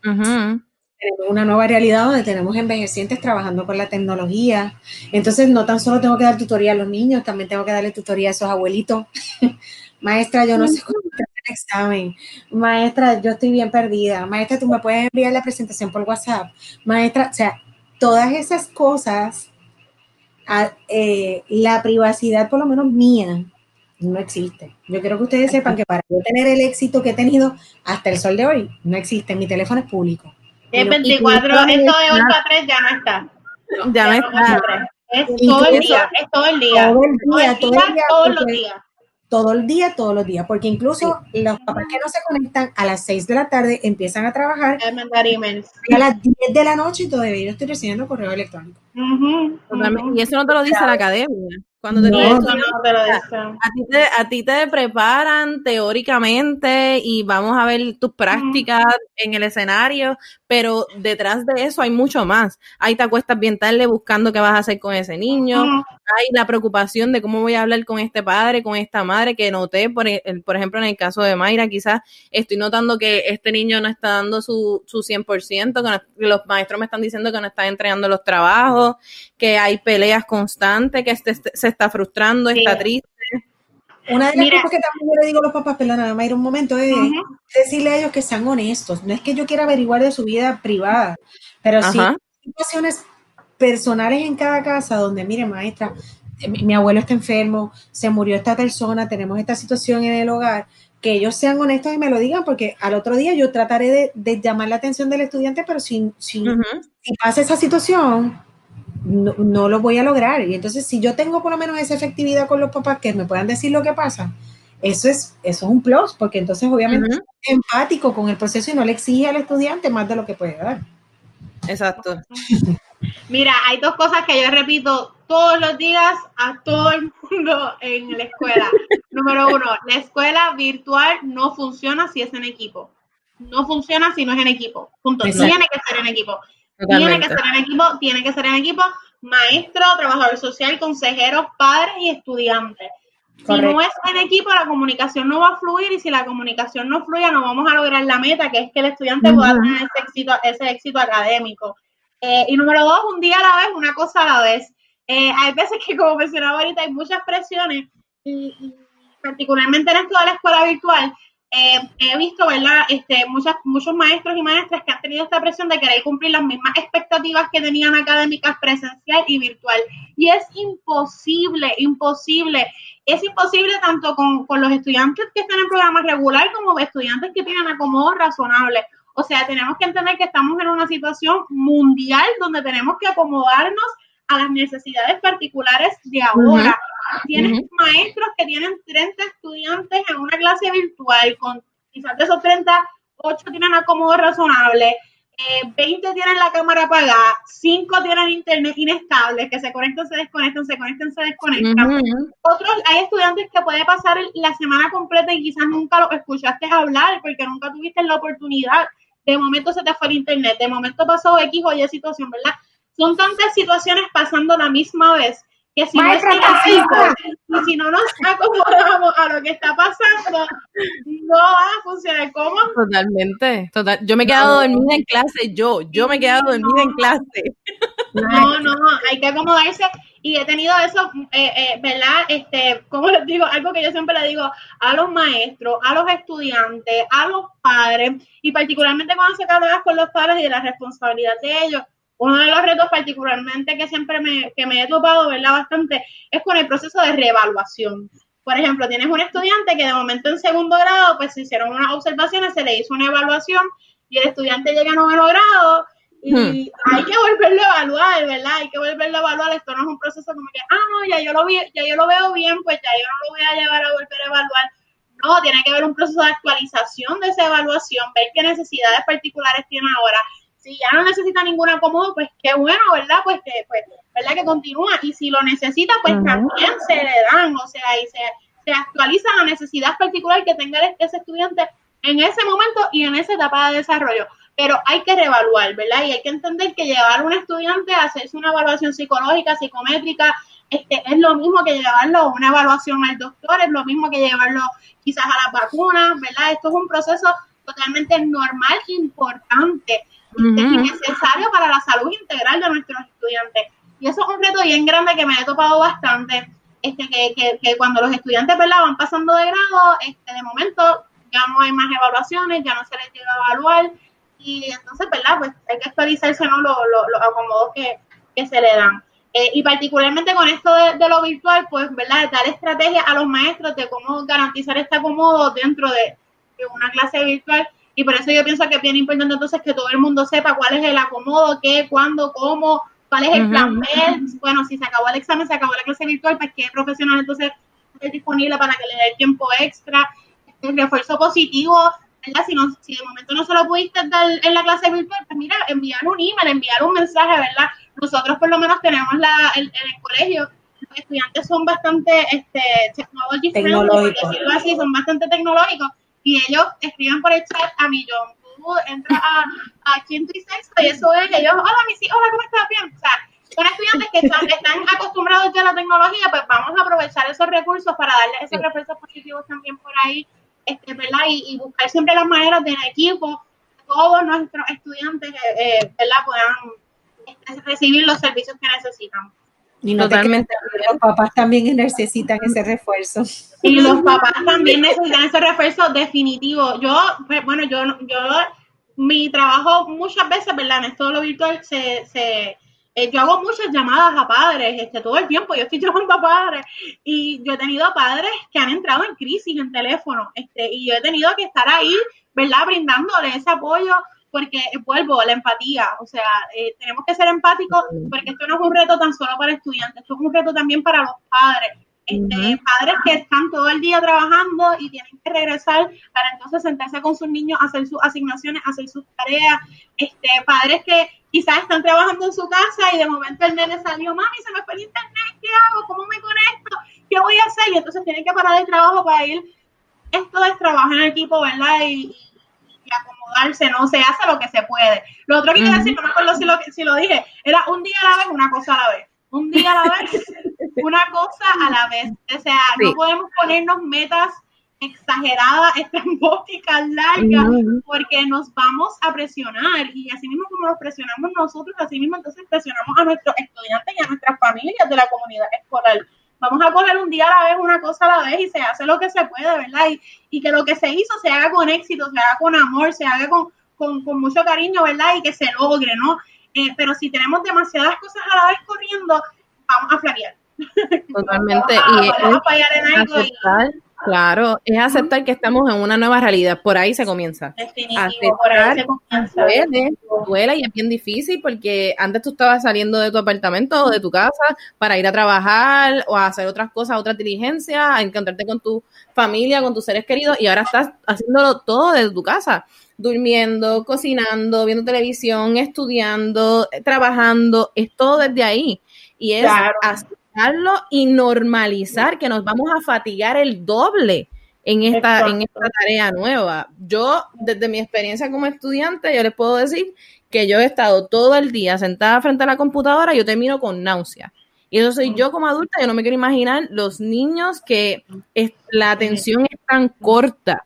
Tenemos una nueva realidad donde tenemos envejecientes trabajando con la tecnología. Entonces, no tan solo tengo que dar tutoría a los niños, también tengo que darle tutoría a esos abuelitos Maestra, yo no sé cómo hacer el examen. Maestra, yo estoy bien perdida. Maestra, tú me puedes enviar la presentación por WhatsApp. Maestra, o sea, todas esas cosas, eh, la privacidad, por lo menos mía, no existe. Yo quiero que ustedes sepan que para yo tener el éxito que he tenido hasta el sol de hoy, no existe. Mi teléfono es público. Es 24, esto de 8 a 3 ya no está. Ya no está. Es todo el día, es todo el día. Todo el día, todo el día, todos los días todo el día, todos los días, porque incluso los papás que no se conectan a las 6 de la tarde empiezan a trabajar a, las 10 de la noche y todavía yo estoy recibiendo correo electrónico. Y eso no te lo dice la academia. Cuando te, a, ti te, preparan teóricamente y vamos a ver tus prácticas en el escenario, pero detrás de eso hay mucho más. Ahí te acuestas bien tarde buscando qué vas a hacer con ese niño. Hay la preocupación de cómo voy a hablar con este padre, con esta madre, que noté, por, por ejemplo, en el caso de Mayra, quizás estoy notando que este niño no está dando su, su 100%, que los maestros me están diciendo que no están entregando los trabajos, que hay peleas constantes, que este, se está frustrando, está triste. Una de las cosas que también yo le digo a los papás, perdona, Mayra, un momento, es decirle a ellos que sean honestos. No es que yo quiera averiguar de su vida privada, pero sí situaciones personales en cada casa donde, mire, maestra, mi, abuelo está enfermo, se murió esta persona, tenemos esta situación en el hogar, que ellos sean honestos y me lo digan, porque al otro día yo trataré de, llamar la atención del estudiante, pero si, si pasa esa situación, no, lo voy a lograr. Y entonces, si yo tengo por lo menos esa efectividad con los papás que me puedan decir lo que pasa, eso es, eso es un plus, porque entonces obviamente es empático con el proceso y no le exige al estudiante más de lo que puede dar. Exacto. Mira, hay dos cosas que yo repito todos los días a todo el mundo en la escuela. Número uno, la escuela virtual no funciona si es en equipo. No funciona si no es en equipo. Punto. Tiene que ser en equipo. Tiene que ser en equipo, tiene que ser en equipo, maestro, trabajador social, consejeros, padres y estudiantes. Si no es en equipo, la comunicación no va a fluir y si la comunicación no fluye, no vamos a lograr la meta, que es que el estudiante pueda tener ese éxito, ese éxito académico. Eh, y número dos, un día a la vez, una cosa a la vez. Eh, hay veces que, como mencionaba ahorita, hay muchas presiones y, particularmente en esto de la escuela virtual, eh, he visto, ¿verdad? Este, muchas, muchos maestros y maestras que han tenido esta presión de querer cumplir las mismas expectativas que tenían académicas presencial y virtual. Y es imposible, imposible. Es imposible tanto con, con los estudiantes que están en programas regular como estudiantes que tienen acomodo razonable. O sea, tenemos que entender que estamos en una situación mundial donde tenemos que acomodarnos a las necesidades particulares de ahora. Tienes maestros que tienen 30 estudiantes en una clase virtual, con quizás de esos 30, 8 tienen acomodo razonable. 20 eh, tienen la cámara apagada, 5 tienen internet inestable, que se conectan, se desconectan, se conectan, se desconectan. Otros, hay estudiantes que puede pasar la semana completa y quizás nunca lo escuchaste hablar porque nunca tuviste la oportunidad. De momento se te fue el internet, de momento pasó X o Y situación, ¿verdad? Son tantas situaciones pasando la misma vez que si no, y si no nos acomodamos a lo que está pasando, no va a funcionar. ¿Cómo? Totalmente. Total. Yo me he quedado dormida en clase, yo, yo me he quedado dormida en clase. No, no, hay que acomodarse. Y he tenido eso, eh, eh, ¿verdad? Este, como les digo, algo que yo siempre le digo a los maestros, a los estudiantes, a los padres, y particularmente cuando se trabaja con los padres y de la responsabilidad de ellos, uno de los retos particularmente que siempre me, que me he topado, ¿verdad? Bastante, es con el proceso de reevaluación. Por ejemplo, tienes un estudiante que de momento en segundo grado, pues se hicieron unas observaciones, se le hizo una evaluación y el estudiante llega a noveno grado y hmm. hay que volverlo a evaluar, ¿verdad? Hay que volverlo a evaluar. Esto no es un proceso como que, ah, no, ya yo lo vi, ya yo lo veo bien, pues ya yo no lo voy a llevar a volver a evaluar. No, tiene que haber un proceso de actualización de esa evaluación, ver qué necesidades particulares tiene ahora, si ya no necesita ningún acomodo, pues qué bueno, ¿verdad? Pues que, pues, ¿verdad? Que continúa. Y si lo necesita, pues también se le dan, o sea, y se, se actualiza la necesidad particular que tenga ese estudiante en ese momento y en esa etapa de desarrollo. Pero hay que reevaluar, ¿verdad? Y hay que entender que llevar a un estudiante a hacerse una evaluación psicológica, psicométrica, este, es lo mismo que llevarlo a una evaluación al doctor, es lo mismo que llevarlo quizás a las vacunas, ¿verdad? Esto es un proceso totalmente normal e importante es necesario para la salud integral de nuestros estudiantes. Y eso es un reto bien grande que me he topado bastante, este, que, que, que cuando los estudiantes ¿verdad? van pasando de grado, este, de momento ya no hay más evaluaciones, ya no se les llega a evaluar, y entonces, ¿verdad? Pues hay que actualizarse ¿no? los, acomodos que, que, se le dan. Eh, y particularmente con esto de, lo virtual, pues, ¿verdad? Dar estrategias a los maestros de cómo garantizar este acomodo dentro de, de una clase virtual y por eso yo pienso que es bien importante entonces que todo el mundo sepa cuál es el acomodo, qué, cuándo, cómo, cuál es el plan B. Bueno, si se acabó el examen, se acabó la clase virtual, pues qué profesional entonces es disponible para que le dé tiempo extra. El refuerzo positivo, ¿verdad? Si, no, si de momento no se lo pudiste dar en la clase virtual, pues mira, enviar un email, enviar un mensaje, ¿verdad? Nosotros por lo menos tenemos la, el, en el colegio los estudiantes son bastante este, tecnológicos, decirlo así, son bastante tecnológicos y ellos escriben por el chat a millón. Tú entras a, a quinto y sexto y eso es, ellos, hola, mis hola, ¿cómo estás? Bien. O sea, son estudiantes que están, están acostumbrados ya a la tecnología, pues vamos a aprovechar esos recursos para darle esos refuerzos positivos también por ahí, este, ¿verdad? Y, buscar siempre las maneras de en equipo, todos nuestros estudiantes, eh, eh ¿verdad? Puedan este, recibir los servicios que necesitan. Y Totalmente. los papás también necesitan ese refuerzo. Y los papás también necesitan ese refuerzo definitivo. Yo, pues, bueno, yo, yo, mi trabajo muchas veces, ¿verdad? En esto de lo virtual, se, se eh, yo hago muchas llamadas a padres, este, todo el tiempo, yo estoy llamando a padres, y yo he tenido padres que han entrado en crisis en teléfono, este, y yo he tenido que estar ahí, ¿verdad? Brindándole ese apoyo porque vuelvo a la empatía, o sea, eh, tenemos que ser empáticos porque esto no es un reto tan solo para estudiantes, esto es un reto también para los padres. Este, Padres que están todo el día trabajando y tienen que regresar para entonces sentarse con sus niños, hacer sus asignaciones, hacer sus tareas. Este, padres que quizás están trabajando en su casa y de momento el nene salió, mami, se me fue el internet, ¿qué hago? ¿Cómo me conecto? ¿Qué voy a hacer? Y entonces tienen que parar el trabajo para ir. Esto es trabajo en equipo, ¿verdad? y acomodarse, no se hace lo que se puede. Lo otro que quiero decir, no me acuerdo si lo, si lo dije, era un día a la vez, una cosa a la vez. Un día a la vez, una cosa a la vez. O sea, no podemos ponernos metas exageradas, estrambóticas, largas, porque nos vamos a presionar. Y así mismo como nos presionamos nosotros, así mismo entonces presionamos a nuestros estudiantes y a nuestras familias de la comunidad escolar vamos a coger un día a la vez, una cosa a la vez y se hace lo que se puede, ¿verdad? Y, y que lo que se hizo se haga con éxito, se haga con amor, se haga con, con, mucho cariño, ¿verdad? Y que se logre, ¿no? Eh, pero si tenemos demasiadas cosas a la vez corriendo, vamos a flarear. Totalmente. y, aceptar, Claro, es aceptar que estamos en una nueva realidad. Por ahí se comienza. Definitivo, por ahí se comienza. Duele, duele y es bien difícil porque antes tú estabas saliendo de tu apartamento o de tu casa para ir a trabajar o a hacer otras cosas, otras diligencias, a encontrarte con tu familia, con tus seres queridos y ahora estás haciéndolo todo desde tu casa durmiendo, cocinando, viendo televisión, estudiando, trabajando, es todo desde ahí. Y es y normalizar que nos vamos a fatigar el doble en esta, en esta tarea nueva. Yo, desde mi experiencia como estudiante, yo les puedo decir que yo he estado todo el día sentada frente a la computadora y yo termino con náusea. Y eso soy yo como adulta, yo no me quiero imaginar los niños que la atención es tan corta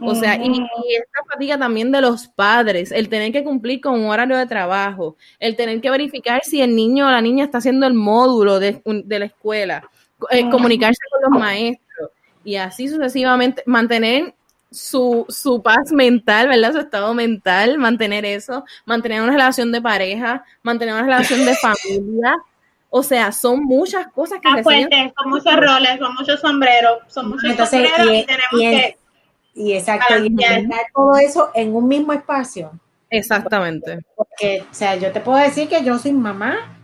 o sea, y, esta fatiga también de los padres, el tener que cumplir con un horario de trabajo, el tener que verificar si el niño o la niña está haciendo el módulo de, la escuela, eh, comunicarse con los maestros y así sucesivamente, mantener su, su paz mental, ¿verdad? Su estado mental, mantener eso, mantener una relación de pareja, mantener una relación de familia. O sea, son muchas cosas que... Ah, son muchos roles, son muchos sombreros, son muchos sombreros y, tenemos que y exacto, y todo eso en un mismo espacio. Exactamente. Porque, o sea, yo te puedo decir que yo soy mamá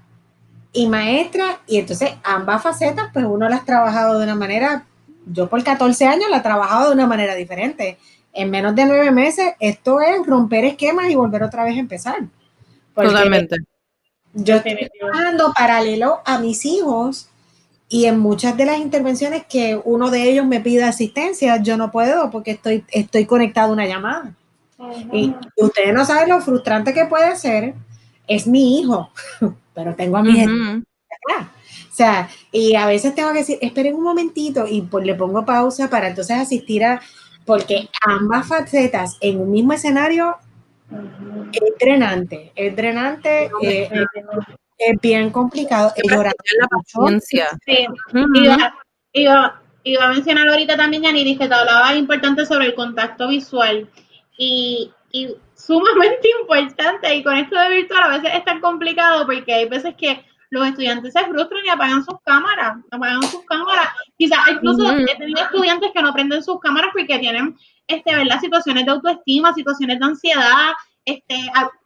y maestra, y entonces ambas facetas, pues uno las ha trabajado de una manera, yo por 14 años la he trabajado de una manera diferente. En menos de nueve meses, esto es romper esquemas y volver otra vez a empezar. Totalmente. Yo estoy trabajando paralelo a mis hijos y en muchas de las intervenciones que uno de ellos me pide asistencia, yo no puedo porque estoy, estoy conectado a una llamada. Y ustedes no saben lo frustrante que puede ser. Es mi hijo, pero tengo a mi acá. O sea, y a veces tengo que decir, esperen un momentito y pues le pongo pausa para entonces asistir a, porque ambas facetas en un mismo escenario es drenante, es drenante. Eh, es bien complicado. Es la paciencia. Sí. iba, a mencionar ahorita también, Yaniri, que te hablaba importante sobre el contacto visual. Y, y sumamente importante. Y con esto de virtual a veces es tan complicado porque hay veces que los estudiantes se frustran y apagan sus cámaras, apagan sus cámaras. Quizás incluso he tenido estudiantes que no prenden sus cámaras porque tienen este, ¿verdad? situaciones de autoestima, situaciones de ansiedad, este,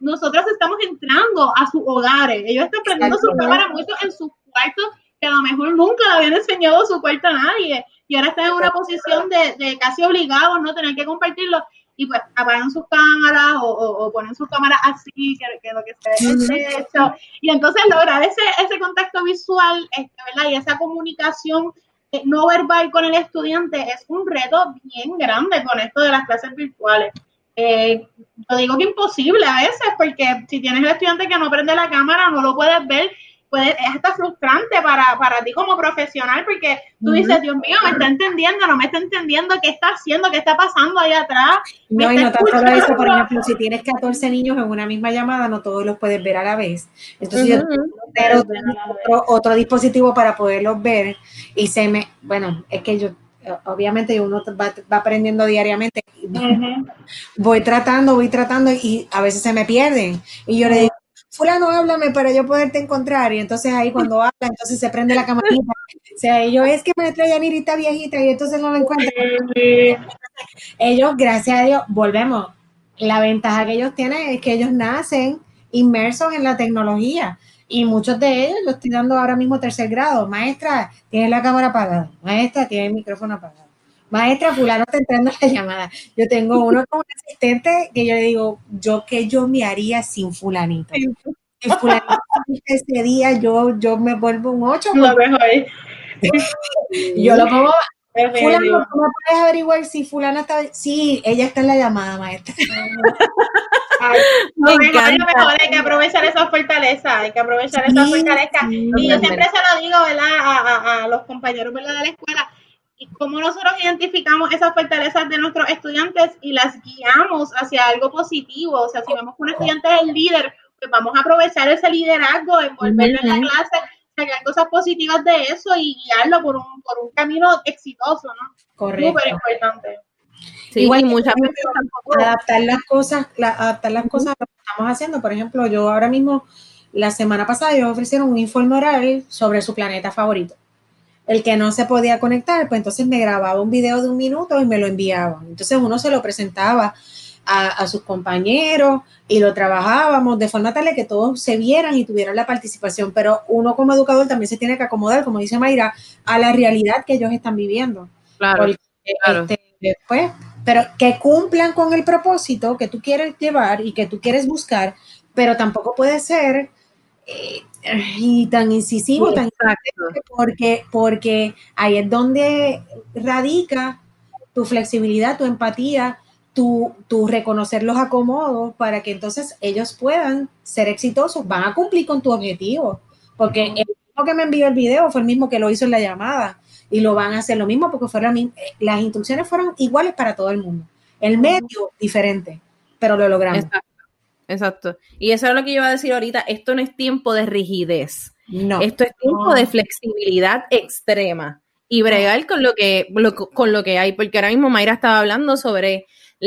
nosotros estamos entrando a sus hogares. Ellos están prendiendo su cámara mucho en sus cuartos, que a lo mejor nunca le habían enseñado su cuarto a nadie. Y ahora están en una posición de, casi obligados, ¿no? Tener que compartirlo. Y pues apagan sus cámaras o, ponen sus cámaras así, que, lo que se ve hecho. Y entonces lograr ese, ese contacto visual, este, ¿verdad? Y esa comunicación eh, no verbal con el estudiante es un reto bien grande con esto de las clases virtuales. Eh, yo digo que imposible a veces, porque si tienes el estudiante que no prende la cámara, no lo puedes ver, puede, es hasta frustrante para, para ti como profesional, porque tú dices, Dios mío, me está entendiendo, no me está entendiendo qué está haciendo, qué está pasando ahí atrás. No, y no tan solo eso, por ejemplo, si tienes 14 niños en una misma llamada, no todos los puedes ver a la vez. Entonces, yo tengo otro, otro dispositivo para poderlos ver y se me, bueno, es que yo obviamente uno va, aprendiendo diariamente. Voy tratando, voy tratando y a veces se me pierden. Y yo le digo, fulano, háblame para yo poderte encontrar. Y entonces ahí cuando habla, entonces se prende la camarita. O sea, ellos es que me trae Yanirita viejita y entonces no me encuentran. Ellos, gracias a Dios, volvemos. La ventaja que ellos tienen es que ellos nacen inmersos en la tecnología. Y muchos de ellos lo estoy dando ahora mismo tercer grado. Maestra, tiene la cámara apagada. Maestra, tiene el micrófono apagado. Maestra, fulano está entrando la llamada. Yo tengo uno como asistente que yo le digo, yo qué yo me haría sin fulanito. Si fulanito ese día yo, yo me vuelvo un 8. Lo mejor. yo lo pongo Fulano, ¿cómo puedes averiguar si fulana está? Sí, ella está en la llamada, maestra. lo mejor, hay que aprovechar esa fortaleza, hay que aprovechar esa fortaleza. Y yo siempre se lo digo, ¿verdad? A, a, los compañeros de la escuela, y cómo nosotros identificamos esas fortalezas de nuestros estudiantes y las guiamos hacia algo positivo. O sea, si vemos que un estudiante es el líder, pues vamos a aprovechar ese liderazgo, envolverlo en la clase sacar cosas positivas de eso y guiarlo por un, por un camino exitoso, ¿no? Correcto. Súper importante. Sí, Igual muchas veces adaptar las cosas, adaptar las cosas a lo que estamos haciendo. Por ejemplo, yo ahora mismo, la semana pasada, ellos ofrecieron un informe oral sobre su planeta favorito. El que no se podía conectar, pues entonces me grababa un video de un minuto y me lo enviaba. Entonces uno se lo presentaba a, sus compañeros y lo trabajábamos de forma tal que todos se vieran y tuvieran la participación. Pero uno como educador también se tiene que acomodar, como dice Mayra, a la realidad que ellos están viviendo. Claro. Este, después, pero que cumplan con el propósito que tú quieres llevar y que tú quieres buscar, pero tampoco puede ser eh, y tan incisivo, tan porque, porque ahí es donde radica tu flexibilidad, tu empatía, tu, tu, reconocer los acomodos para que entonces ellos puedan ser exitosos, van a cumplir con tu objetivo, porque el mismo que me envió el video fue el mismo que lo hizo en la llamada y lo van a hacer lo mismo porque fueron eh, las instrucciones fueron iguales para todo el mundo. El medio diferente, pero lo logramos. Exacto. Y eso es lo que yo iba a decir ahorita. Esto no es tiempo de rigidez. No. Esto es tiempo de flexibilidad extrema y bregar con lo que con lo que hay, porque ahora mismo Mayra estaba hablando sobre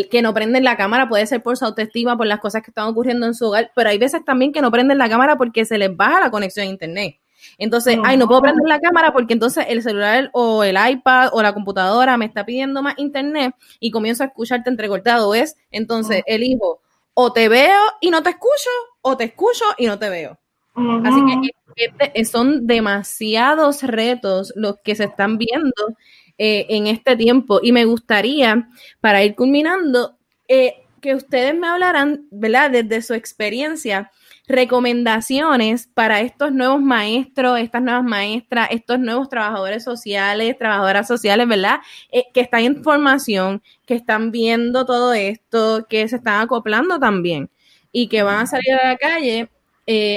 que no prenden la cámara, puede ser por su autoestima, por las cosas que están ocurriendo en su hogar, pero hay veces también que no prenden la cámara porque se les baja la conexión a internet. Entonces, ay, no puedo prender la cámara porque entonces el celular o el iPad o la computadora me está pidiendo más internet y comienzo a escucharte entrecortado. Es entonces elijo o te veo y no te escucho o te escucho y no te veo. Así que este, son demasiados retos los que se están viendo eh, en este tiempo y me gustaría, para ir culminando, eh, que ustedes me hablaran, ¿verdad? Desde su experiencia, recomendaciones para estos nuevos maestros, estas nuevas maestras, estos nuevos trabajadores sociales, trabajadoras sociales, ¿verdad? Eh, que están en formación, que están viendo todo esto, que se están acoplando también y que van a salir a la calle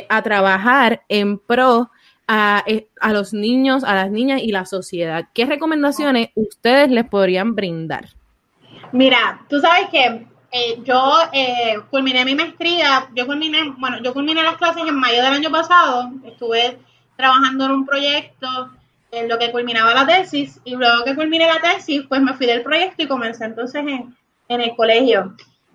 a trabajar en pro a, eh, a, los niños, a las niñas y la sociedad. ¿Qué recomendaciones ustedes les podrían brindar? Mira, tú sabes que eh, yo eh, culminé mi maestría, yo culminé, bueno, yo culminé las clases en mayo del año pasado, estuve trabajando en un proyecto en lo que culminaba la tesis y luego que culminé la tesis, pues me fui del proyecto y comencé entonces en, el colegio.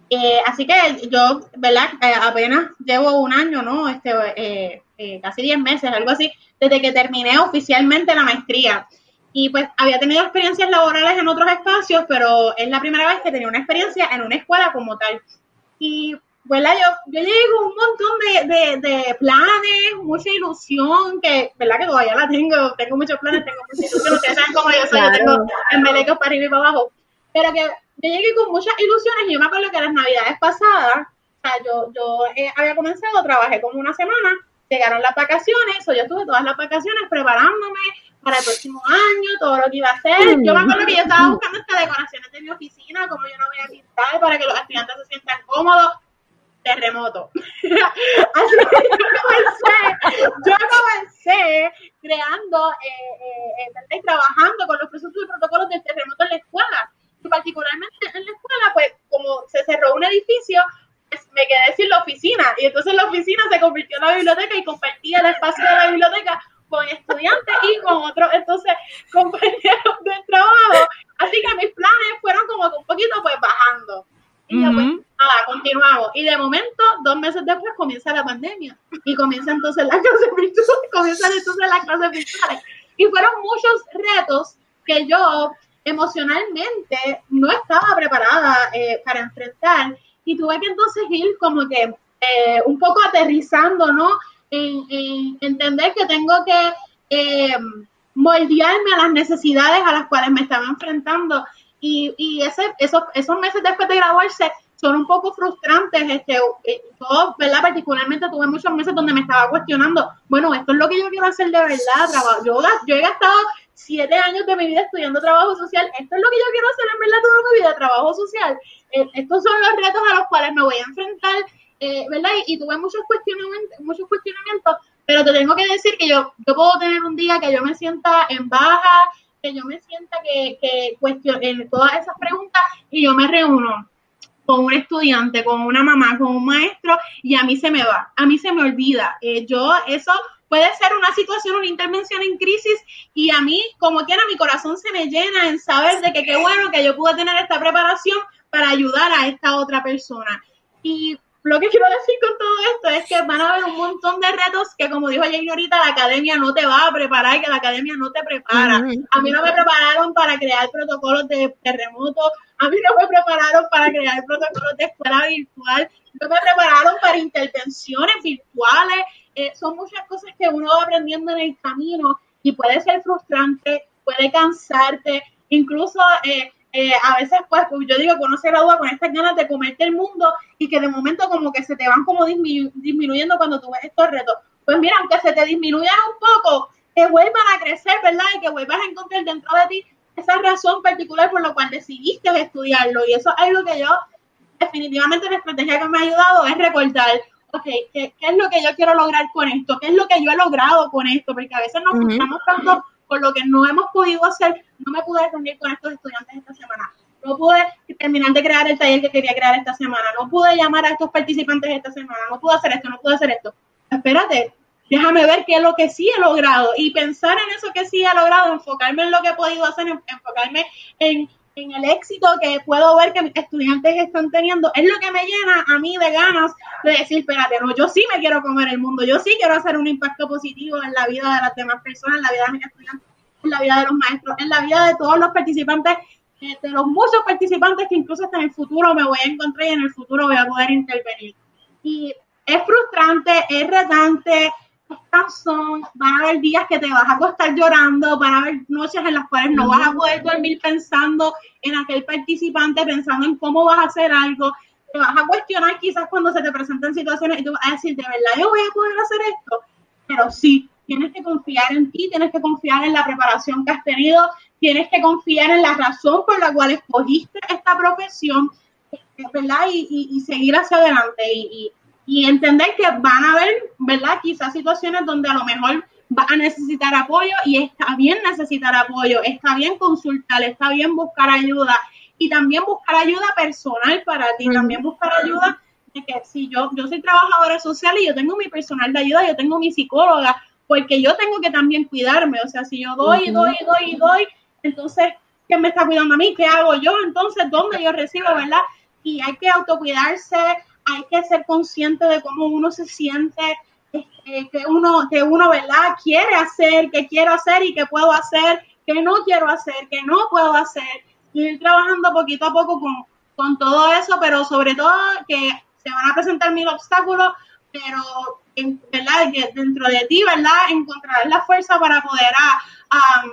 Eh, así que yo, ¿verdad? apenas llevo un año, ¿no? Este, casi 10 meses, algo así, desde que terminé oficialmente la maestría. Y pues había tenido experiencias laborales en otros espacios, pero es la primera vez que tenía una experiencia en una escuela como tal. Y ¿verdad? Yo, yo llegué con un montón de, de, planes, mucha ilusión, que, ¿verdad? Que todavía la tengo, tengo muchos planes, tengo muchas ilusiones, ustedes saben cómo yo soy, yo tengo embelecos para arriba y para abajo, pero que yo llegué con muchas ilusiones y yo me acuerdo que las navidades pasadas, o sea, yo, yo eh, había comenzado, trabajé como una semana, llegaron las vacaciones, o yo estuve todas las vacaciones preparándome, para el próximo año, todo lo que iba a hacer. Yo me acuerdo que yo estaba buscando decoraciones de mi oficina, como yo no voy a pintar para que los estudiantes se sientan cómodos. Terremoto. Así que yo comencé, yo comencé creando, eh, eh, eh trabajando con los procesos y protocolos del terremoto en la escuela. Y particularmente en la escuela, pues como se cerró un edificio, me quedé sin la oficina. Y entonces la oficina se convirtió en la biblioteca y compartía el espacio de la biblioteca con estudiantes y con otros, entonces, compañeros del trabajo. Así que mis planes fueron como que un poquito pues bajando. Y ya pues, nada, continuamos. Y de momento, dos meses después, comienza la pandemia. Y comienza entonces las clases virtuales, comienzan entonces las clases virtuales. Y fueron muchos retos que yo emocionalmente no estaba preparada eh, para enfrentar. Y tuve que entonces ir como que eh, un poco aterrizando, ¿no? en, entender que tengo que eh, moldearme a las necesidades a las cuales me estaba enfrentando. Y, y ese, esos, esos meses después de graduarse son un poco frustrantes. Este, eh, yo, ¿verdad? Particularmente tuve muchos meses donde me estaba cuestionando, bueno, esto es lo que yo quiero hacer de verdad. Trabajo. Yo, yo he gastado siete años de mi vida estudiando trabajo social. Esto es lo que yo quiero hacer en verdad toda mi vida, trabajo social. Eh, estos son los retos a los cuales me voy a enfrentar eh, ¿verdad? Y, tuve muchos cuestionamientos, muchos cuestionamientos, pero te tengo que decir que yo, yo puedo tener un día que yo me sienta en baja, que yo me sienta que, que cuestioné todas esas preguntas y yo me reúno con un estudiante, con una mamá, con un maestro y a mí se me va, a mí se me olvida. Eh, yo, eso puede ser una situación, una intervención en crisis y a mí, como quiera, mi corazón se me llena en saber de que qué bueno que yo pude tener esta preparación para ayudar a esta otra persona. Y lo que quiero decir con todo esto es que van a haber un montón de retos que, como dijo Jane ahorita, la academia no te va a preparar, que la academia no te prepara. A mí no me prepararon para crear protocolos de terremoto, a mí no me prepararon para crear protocolos de escuela virtual, no me prepararon para intervenciones virtuales. Eh, son muchas cosas que uno va aprendiendo en el camino y puede ser frustrante, puede cansarte, incluso... Eh, eh, a veces pues, pues, yo digo que uno con estas ganas de comerte el mundo y que de momento como que se te van como disminuyendo cuando tú ves estos retos. Pues mira, aunque se te disminuyan un poco, que vuelvan a crecer, ¿verdad? Y que vuelvas a encontrar dentro de ti esa razón particular por la cual decidiste estudiarlo. Y eso es algo que yo, definitivamente la estrategia que me ha ayudado es recordar, ok, ¿qué, es lo que yo quiero lograr con esto? ¿Qué es lo que yo he logrado con esto? Porque a veces nos frustramos tanto por lo que no hemos podido hacer, no me pude reunir con estos estudiantes esta semana, no pude terminar de crear el taller que quería crear esta semana, no pude llamar a estos participantes esta semana, no pude hacer esto, no pude hacer esto. Espérate, déjame ver qué es lo que sí he logrado y pensar en eso que sí he logrado, enfocarme en lo que he podido hacer, enfocarme en, en el éxito que puedo ver que mis estudiantes están teniendo, es lo que me llena a mí de ganas de decir, espérate, no, yo sí me quiero comer el mundo, yo sí quiero hacer un impacto positivo en la vida de las demás personas, en la vida de mis estudiantes, en la vida de los maestros, en la vida de todos los participantes, eh, de los muchos participantes que incluso hasta en el futuro me voy a encontrar y en el futuro voy a poder intervenir. Y es frustrante, es retante, son, van a haber días que te vas a acostar llorando, van a haber noches en las cuales no vas a poder dormir pensando en aquel participante, pensando en cómo vas a hacer algo, te vas a cuestionar quizás cuando se te presentan situaciones y tú vas a decir, de verdad yo voy a poder hacer esto, pero sí, tienes que confiar en ti, tienes que confiar en la preparación que has tenido, tienes que confiar en la razón por la cual escogiste esta profesión, ¿verdad? Y, y, seguir hacia adelante. Y, y entender que van a haber, ¿verdad? Quizás situaciones donde a lo mejor va a necesitar apoyo y está bien necesitar apoyo, está bien consultar, está bien buscar ayuda y también buscar ayuda personal para ti, también buscar ayuda de que si yo, yo soy trabajadora social y yo tengo mi personal de ayuda, yo tengo mi psicóloga, porque yo tengo que también cuidarme, o sea, si yo doy, y doy, y doy, y doy, entonces, ¿quién me está cuidando a mí? ¿Qué hago yo? Entonces, ¿dónde yo recibo, verdad? Y hay que autocuidarse, hay que ser consciente de cómo uno se siente, este, que uno, que uno, ¿verdad? Quiere hacer, que quiero hacer y que puedo hacer, que no quiero hacer, que no puedo hacer. Y ir trabajando poquito a poco con, con todo eso, pero sobre todo que se van a presentar mil obstáculos, pero ¿verdad? Que dentro de ti, ¿verdad? Encontrar la fuerza para poder a,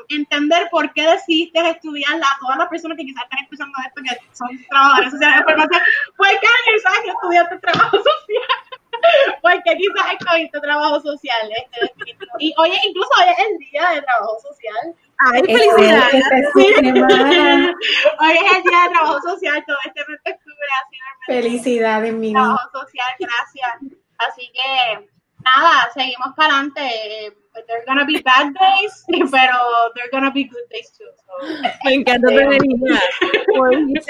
entender por qué decidiste estudiarla. A todas las personas que quizás están escuchando esto, que son trabajadores sociales de formación, ¿por qué que estudiaste trabajo social? Porque quizás escogiste trabajo social. Este, y oye, incluso hoy es el día de trabajo social. ¡Ay, felicidades! Hoy es el día de trabajo social, todo este mes de octubre. Felicidades, mi Trabajo social, gracias. Así que nada, seguimos para adelante. There gonna be bad days, pero there gonna be good days too. Me encanta tener idea.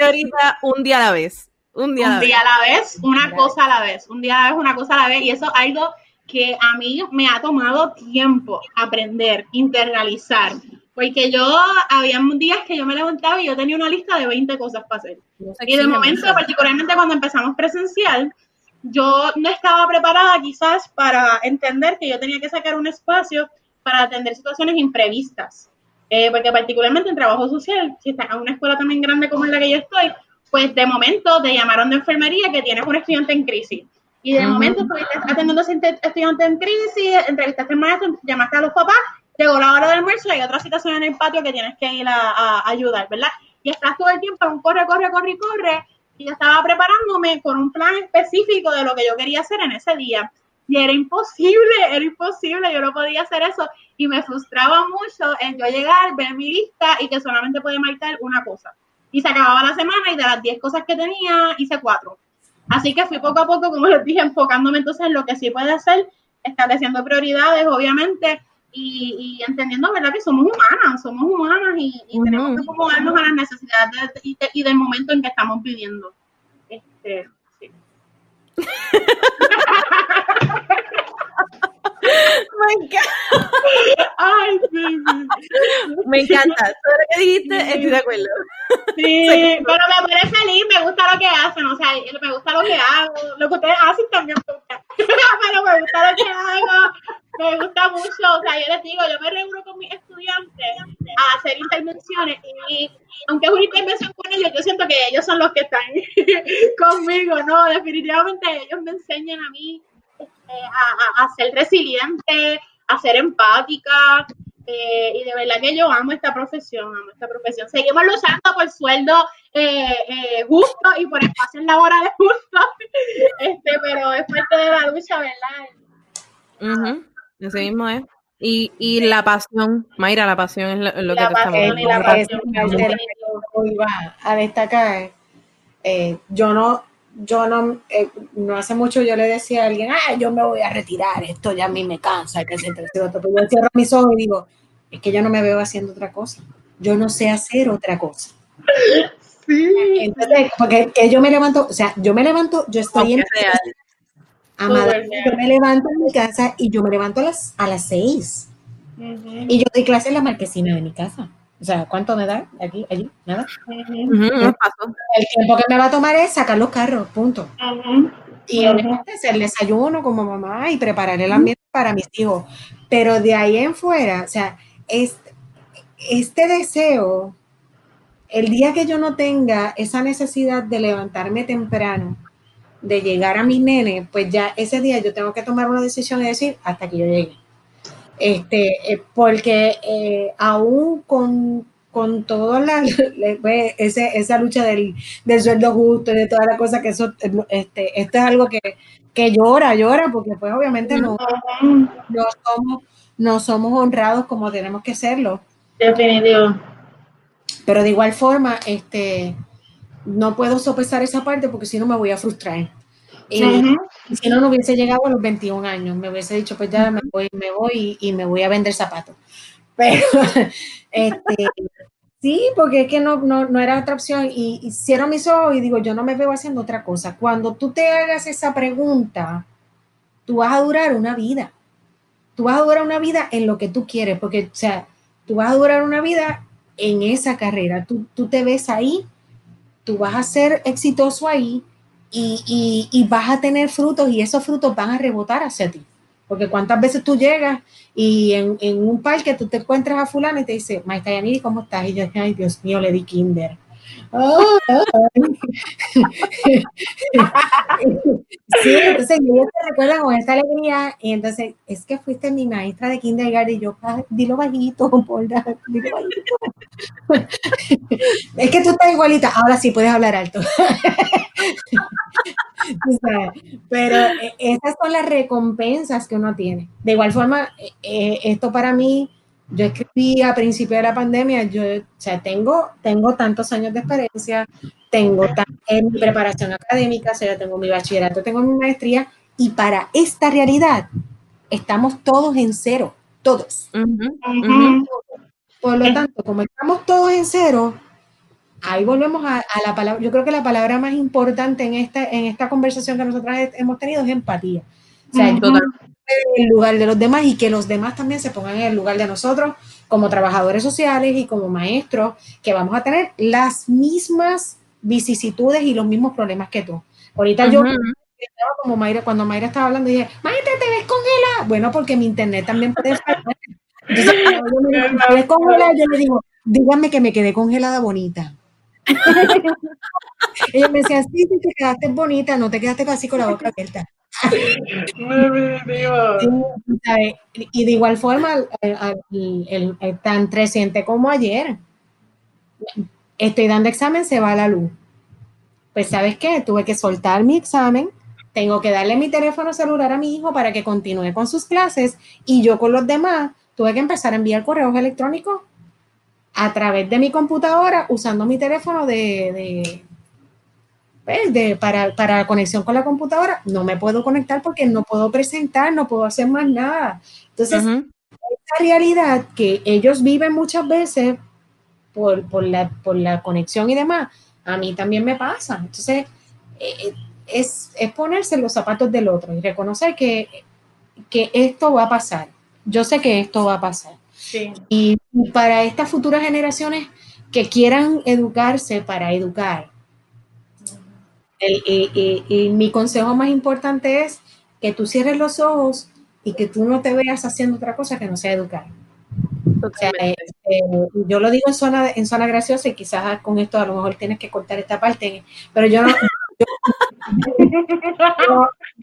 ahorita un día a la vez. Un día, un a, día la vez, una cosa a la vez. Un día a la vez, una cosa a la vez. Y eso es algo que a mí me ha tomado tiempo aprender, internalizar. Porque yo, había días que yo me levantaba y yo tenía una lista de 20 cosas para hacer. y de momento, particularmente cuando empezamos presencial, yo no estaba preparada quizás para entender que yo tenía que sacar un espacio para atender situaciones imprevistas. Eh, porque particularmente en trabajo social, si estás en una escuela también grande como en la que yo estoy, pues de momento te llamaron de enfermería que tienes un estudiante en crisis. Y de momento estuviste atendiendo a ese estudiante en crisis, entrevistaste al maestro, llamaste a los papás, llegó la hora del almuerzo y hay otra situación en el patio que tienes que ir a, a ayudar, ¿verdad? Y estás todo el tiempo en un corre, corre, corre, corre, y yo estaba preparándome con un plan específico de lo que yo quería hacer en ese día. Y era imposible, era imposible, yo no podía hacer eso. Y me frustraba mucho el yo llegar, ver mi lista y que solamente podía marcar una cosa. Y se acababa la semana y de las 10 cosas que tenía, hice cuatro. Así que fui poco a poco, como les dije, enfocándome entonces en lo que sí puede hacer, estableciendo prioridades, obviamente, y, entendiendo, ¿verdad? Que somos humanas, somos humanas y, tenemos que acomodarnos a las necesidades y, del momento en que estamos viviendo. Este, sí. Me encanta. Ay, sí, Me encanta. Todo lo que dijiste, estoy de acuerdo. Sí, pero me parece feliz, me gusta lo lo que hacen, o sea, me gusta lo que hago, lo que ustedes hacen también me gusta, pero me gusta lo que hago, me gusta mucho, o sea, yo les digo, yo me reúno con mis estudiantes a hacer intervenciones y aunque es una intervención con ellos, yo siento que ellos son los que están conmigo, ¿no? Definitivamente ellos me enseñan a mí este, a, a ser resiliente, a ser empática, eh, y de verdad que yo amo esta profesión, amo esta profesión. Seguimos luchando por sueldo eh, eh, justo y por espacios laborales justos, este, pero es parte de la lucha, ¿verdad? Así mismo es. Y, y la pasión, Mayra, la pasión es lo, que te estamos hablando. a destacar, yo no, yo no, no hace mucho yo le decía a alguien, ah, yo me voy a retirar, esto ya a mí me cansa, que se Pero yo cierro mis ojos y digo, es que yo no me veo haciendo otra cosa. Yo no sé hacer otra cosa. Sí. Entonces, porque que yo me levanto, o sea, yo me levanto, yo estoy en Amada, yo me levanto en mi casa y yo me levanto a las, a las seis. Y yo doy clase en la marquesina de mi casa. O sea, ¿cuánto me da? Aquí, allí, nada. El tiempo que me va a tomar es sacar los carros, punto. Y obviamente hacer desayuno como mamá y preparar el ambiente para mis hijos. Pero de ahí en fuera, o sea, este, este deseo, el día que yo no tenga esa necesidad de levantarme temprano, de llegar a mis nenes, pues ya ese día yo tengo que tomar una decisión y decir hasta que yo llegue. Este, eh, porque eh, aún con, con toda la, pues, esa lucha del, sueldo justo y de todas las cosas que eso, este, esto es algo que, que llora, llora, porque pues obviamente no, no somos no somos honrados como tenemos que serlo. Definitivo. Pero de igual forma, este, no puedo sopesar esa parte porque si no me voy a frustrar. Y, si no, no hubiese llegado a los 21 años, me hubiese dicho, pues ya me voy, me voy y, me voy a vender zapatos. Pero, este, sí, porque es que no, no, era otra opción. Y, y cierro mis ojos y digo, yo no me veo haciendo otra cosa. Cuando tú te hagas esa pregunta, tú vas a durar una vida tú vas a durar una vida en lo que tú quieres, porque, o sea, tú vas a durar una vida en esa carrera, tú, tú te ves ahí, tú vas a ser exitoso ahí y, y, vas a tener frutos y esos frutos van a rebotar hacia ti. Porque cuántas veces tú llegas y en, en un parque tú te encuentras a fulano y te dice, Maestra Yaniri, ¿cómo estás? Y yo, ay, Dios mío, le di kinder sí, entonces ellos te recuerdan con esta alegría y entonces es que fuiste mi maestra de kindergarten y yo, dilo bajito, dilo bajito. es que tú estás igualita, ahora sí puedes hablar alto. pero eh, esas son las recompensas que uno tiene. De igual forma, eh, eh, esto para mí yo escribí a principio de la pandemia, yo, o sea, tengo, tengo tantos años de experiencia, tengo en mi preparación académica, o sea, tengo mi bachillerato, tengo mi maestría, y para esta realidad estamos todos en cero, todos. Por lo tanto, como estamos todos en cero, ahí volvemos a, la palabra, yo creo que la palabra más importante en esta, en esta conversación que nosotros hemos tenido es empatía. O sea, en el lugar de los demás y que los demás también se pongan en el lugar de nosotros como trabajadores sociales y como maestros, que vamos a tener las mismas vicisitudes y los mismos problemas que tú. Ahorita yo como Mayra, cuando Mayra estaba hablando, dije, Mayra, te ves congelada. Bueno, porque mi internet también puede estar. Entonces, yo me ves congelada, yo le digo, díganme que me quedé congelada bonita. Ella me decía, sí, sí, te quedaste bonita, no te quedaste casi con la boca abierta y de igual forma, tan reciente como ayer, estoy dando examen, se va a la luz. Pues sabes qué, tuve que soltar mi examen, tengo que darle mi teléfono celular a mi hijo para que continúe con sus clases y yo con los demás tuve que empezar a enviar correos electrónicos a través de mi computadora usando mi teléfono de, pues, para, para conexión con la computadora, no me puedo conectar porque no puedo presentar, no puedo hacer más nada. Entonces, esa realidad que ellos viven muchas veces por, por, la, por la conexión y demás, a mí también me pasa. Entonces, eh, es, es, ponerse los zapatos del otro y reconocer que, que esto va a pasar. Yo sé que esto va a pasar. Y para estas futuras generaciones que quieran educarse para educar, y, mi consejo más importante es que tú cierres los ojos y que tú no te veas haciendo otra cosa que no sea educar. Este, yo lo digo en zona, en zona graciosa y quizás con esto a lo mejor tienes que cortar esta parte, pero yo no,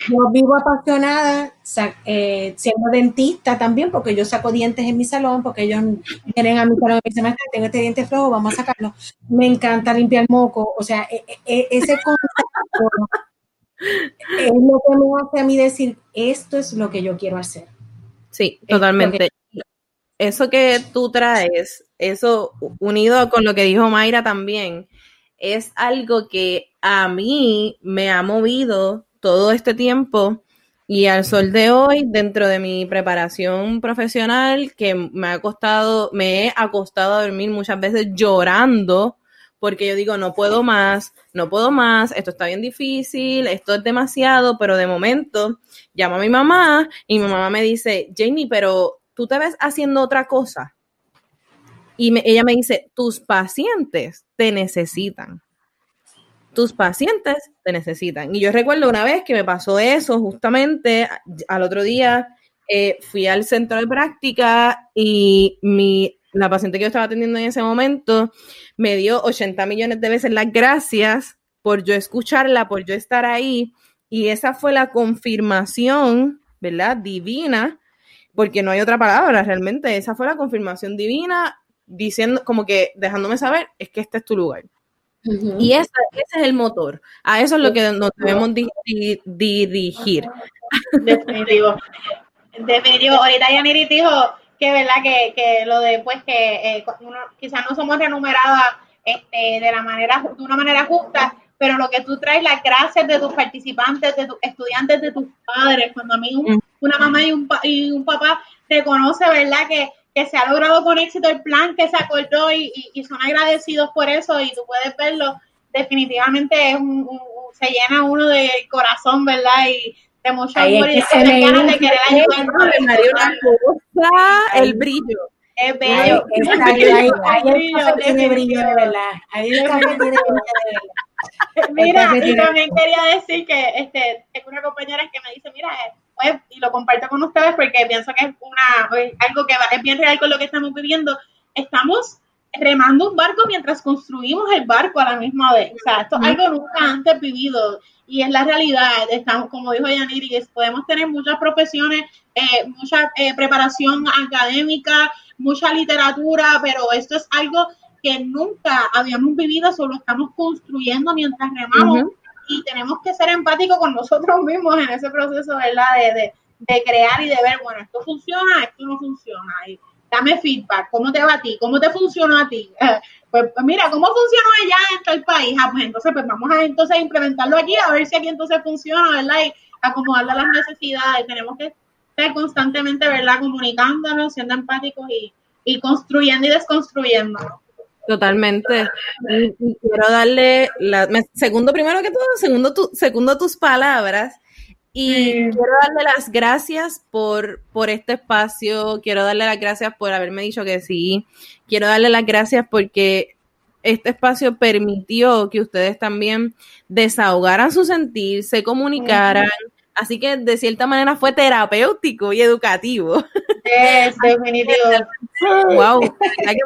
yo, vivo apasionada eh, siendo dentista también, porque yo saco dientes en mi salón, porque ellos vienen a mi salón y dicen, tengo este diente flojo, vamos a sacarlo. Me encanta limpiar moco, o sea, e, e, e, ese concepto es lo que me hace a mí decir, esto es lo que yo quiero hacer. Sí, totalmente. Eso que tú traes, eso unido con lo que dijo Mayra también, es algo que a mí me ha movido todo este tiempo y al sol de hoy, dentro de mi preparación profesional, que me ha costado, me he acostado a dormir muchas veces llorando, porque yo digo, no puedo más, no puedo más, esto está bien difícil, esto es demasiado, pero de momento llamo a mi mamá y mi mamá me dice, Jamie, pero tú te ves haciendo otra cosa. Y ella me dice, tus pacientes te necesitan. Tus pacientes te necesitan. Y yo recuerdo una vez que me pasó eso justamente al otro día. Eh, fui al centro de práctica y mi, la paciente que yo estaba atendiendo en ese momento me dio 80 millones de veces las gracias por yo escucharla, por yo estar ahí. Y esa fue la confirmación, ¿verdad? Divina, porque no hay otra palabra realmente. Esa fue la confirmación divina diciendo, como que dejándome saber, es que este es tu lugar. Y ese, es el motor. A eso es lo que nos debemos dirigir. Definitivo. Definitivo. Ahorita Yaniri dijo que verdad que, que lo de pues que eh, quizás no somos remuneradas este, de la manera de una manera justa, pero lo que tú traes las gracias de tus participantes, de tus estudiantes, de tus padres, cuando a mí una mamá y un, y un papá te conoce, ¿verdad? Que que se ha logrado con éxito el plan que se acordó y, son agradecidos por eso y tú puedes verlo, definitivamente es un, se llena uno de corazón, ¿verdad? Y de mucho amor y de ganas de querer ayudar. el brillo. Es bello. Ahí, tiene brillo de verdad. Ahí tiene brillo. Mira, y también quería decir que este, tengo una compañera que me dice, mira, y lo comparto con ustedes porque pienso que es una algo que es bien real con lo que estamos viviendo. Estamos remando un barco mientras construimos el barco a la misma vez. O sea, esto es algo nunca antes vivido y es la realidad. Estamos, como dijo Yaniri, podemos tener muchas profesiones, eh, mucha eh, preparación académica, mucha literatura, pero esto es algo que nunca habíamos vivido, solo estamos construyendo mientras remamos y tenemos que ser empáticos con nosotros mismos en ese proceso, ¿verdad? De, de, crear y de ver, bueno, esto funciona, esto no funciona. Y dame feedback, ¿cómo te va a ti? ¿Cómo te funcionó a ti? Pues, pues, mira, ¿cómo funcionó allá en el país? Ah, pues entonces, pues vamos a entonces implementarlo aquí, a ver si aquí entonces funciona, ¿verdad? Y acomodarle a las necesidades. Tenemos que estar constantemente, ¿verdad? Comunicándonos, siendo empáticos y, y construyendo y desconstruyendo. Totalmente. Y, quiero darle, la, segundo primero que todo, segundo, tu, segundo tus palabras. Y quiero darle las gracias por, por este espacio, quiero darle las gracias por haberme dicho que sí, quiero darle las gracias porque este espacio permitió que ustedes también desahogaran su sentir, se comunicaran, Así que de cierta manera fue terapéutico y educativo. Es definitivo. wow,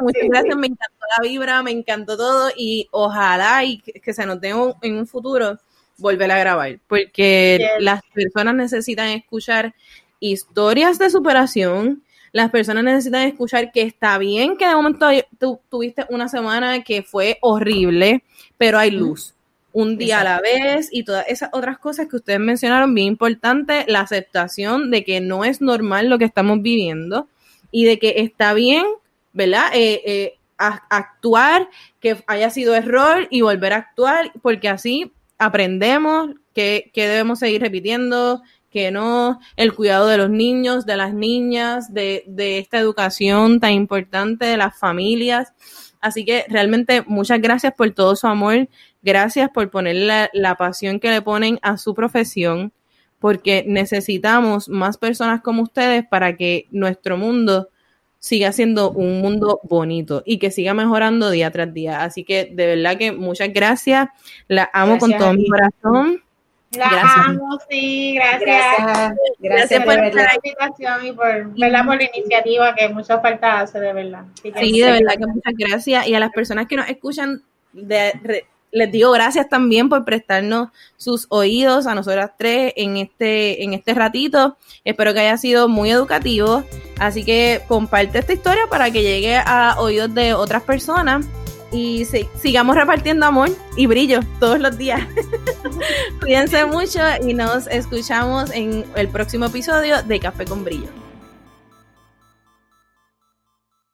muchas gracias, me encantó la vibra, me encantó todo y ojalá y que se nos tenga en un futuro volver a grabar, porque las personas necesitan escuchar historias de superación, las personas necesitan escuchar que está bien que de momento tú tuviste una semana que fue horrible, pero hay luz un día a la vez y todas esas otras cosas que ustedes mencionaron, bien importante, la aceptación de que no es normal lo que estamos viviendo y de que está bien, ¿verdad? Eh, eh, actuar, que haya sido error y volver a actuar, porque así aprendemos que, que debemos seguir repitiendo, que no, el cuidado de los niños, de las niñas, de, de esta educación tan importante de las familias. Así que realmente muchas gracias por todo su amor, gracias por poner la, pasión que le ponen a su profesión, porque necesitamos más personas como ustedes para que nuestro mundo siga siendo un mundo bonito y que siga mejorando día tras día. Así que de verdad que muchas gracias. La amo con todo mi corazón. La amo, sí, gracias. Gracias, por la invitación y por, ¿verdad? por la iniciativa que mucho falta hace, de verdad. Sí, de verdad que muchas gracias. Y a las personas que nos escuchan, de, les digo gracias también por prestarnos sus oídos a nosotras tres en este, en este ratito. Espero que haya sido muy educativo. Así que comparte esta historia para que llegue a oídos de otras personas y sigamos repartiendo amor y brillo todos los días. Cuídense mucho y nos escuchamos en el próximo episodio de Café con Brillo.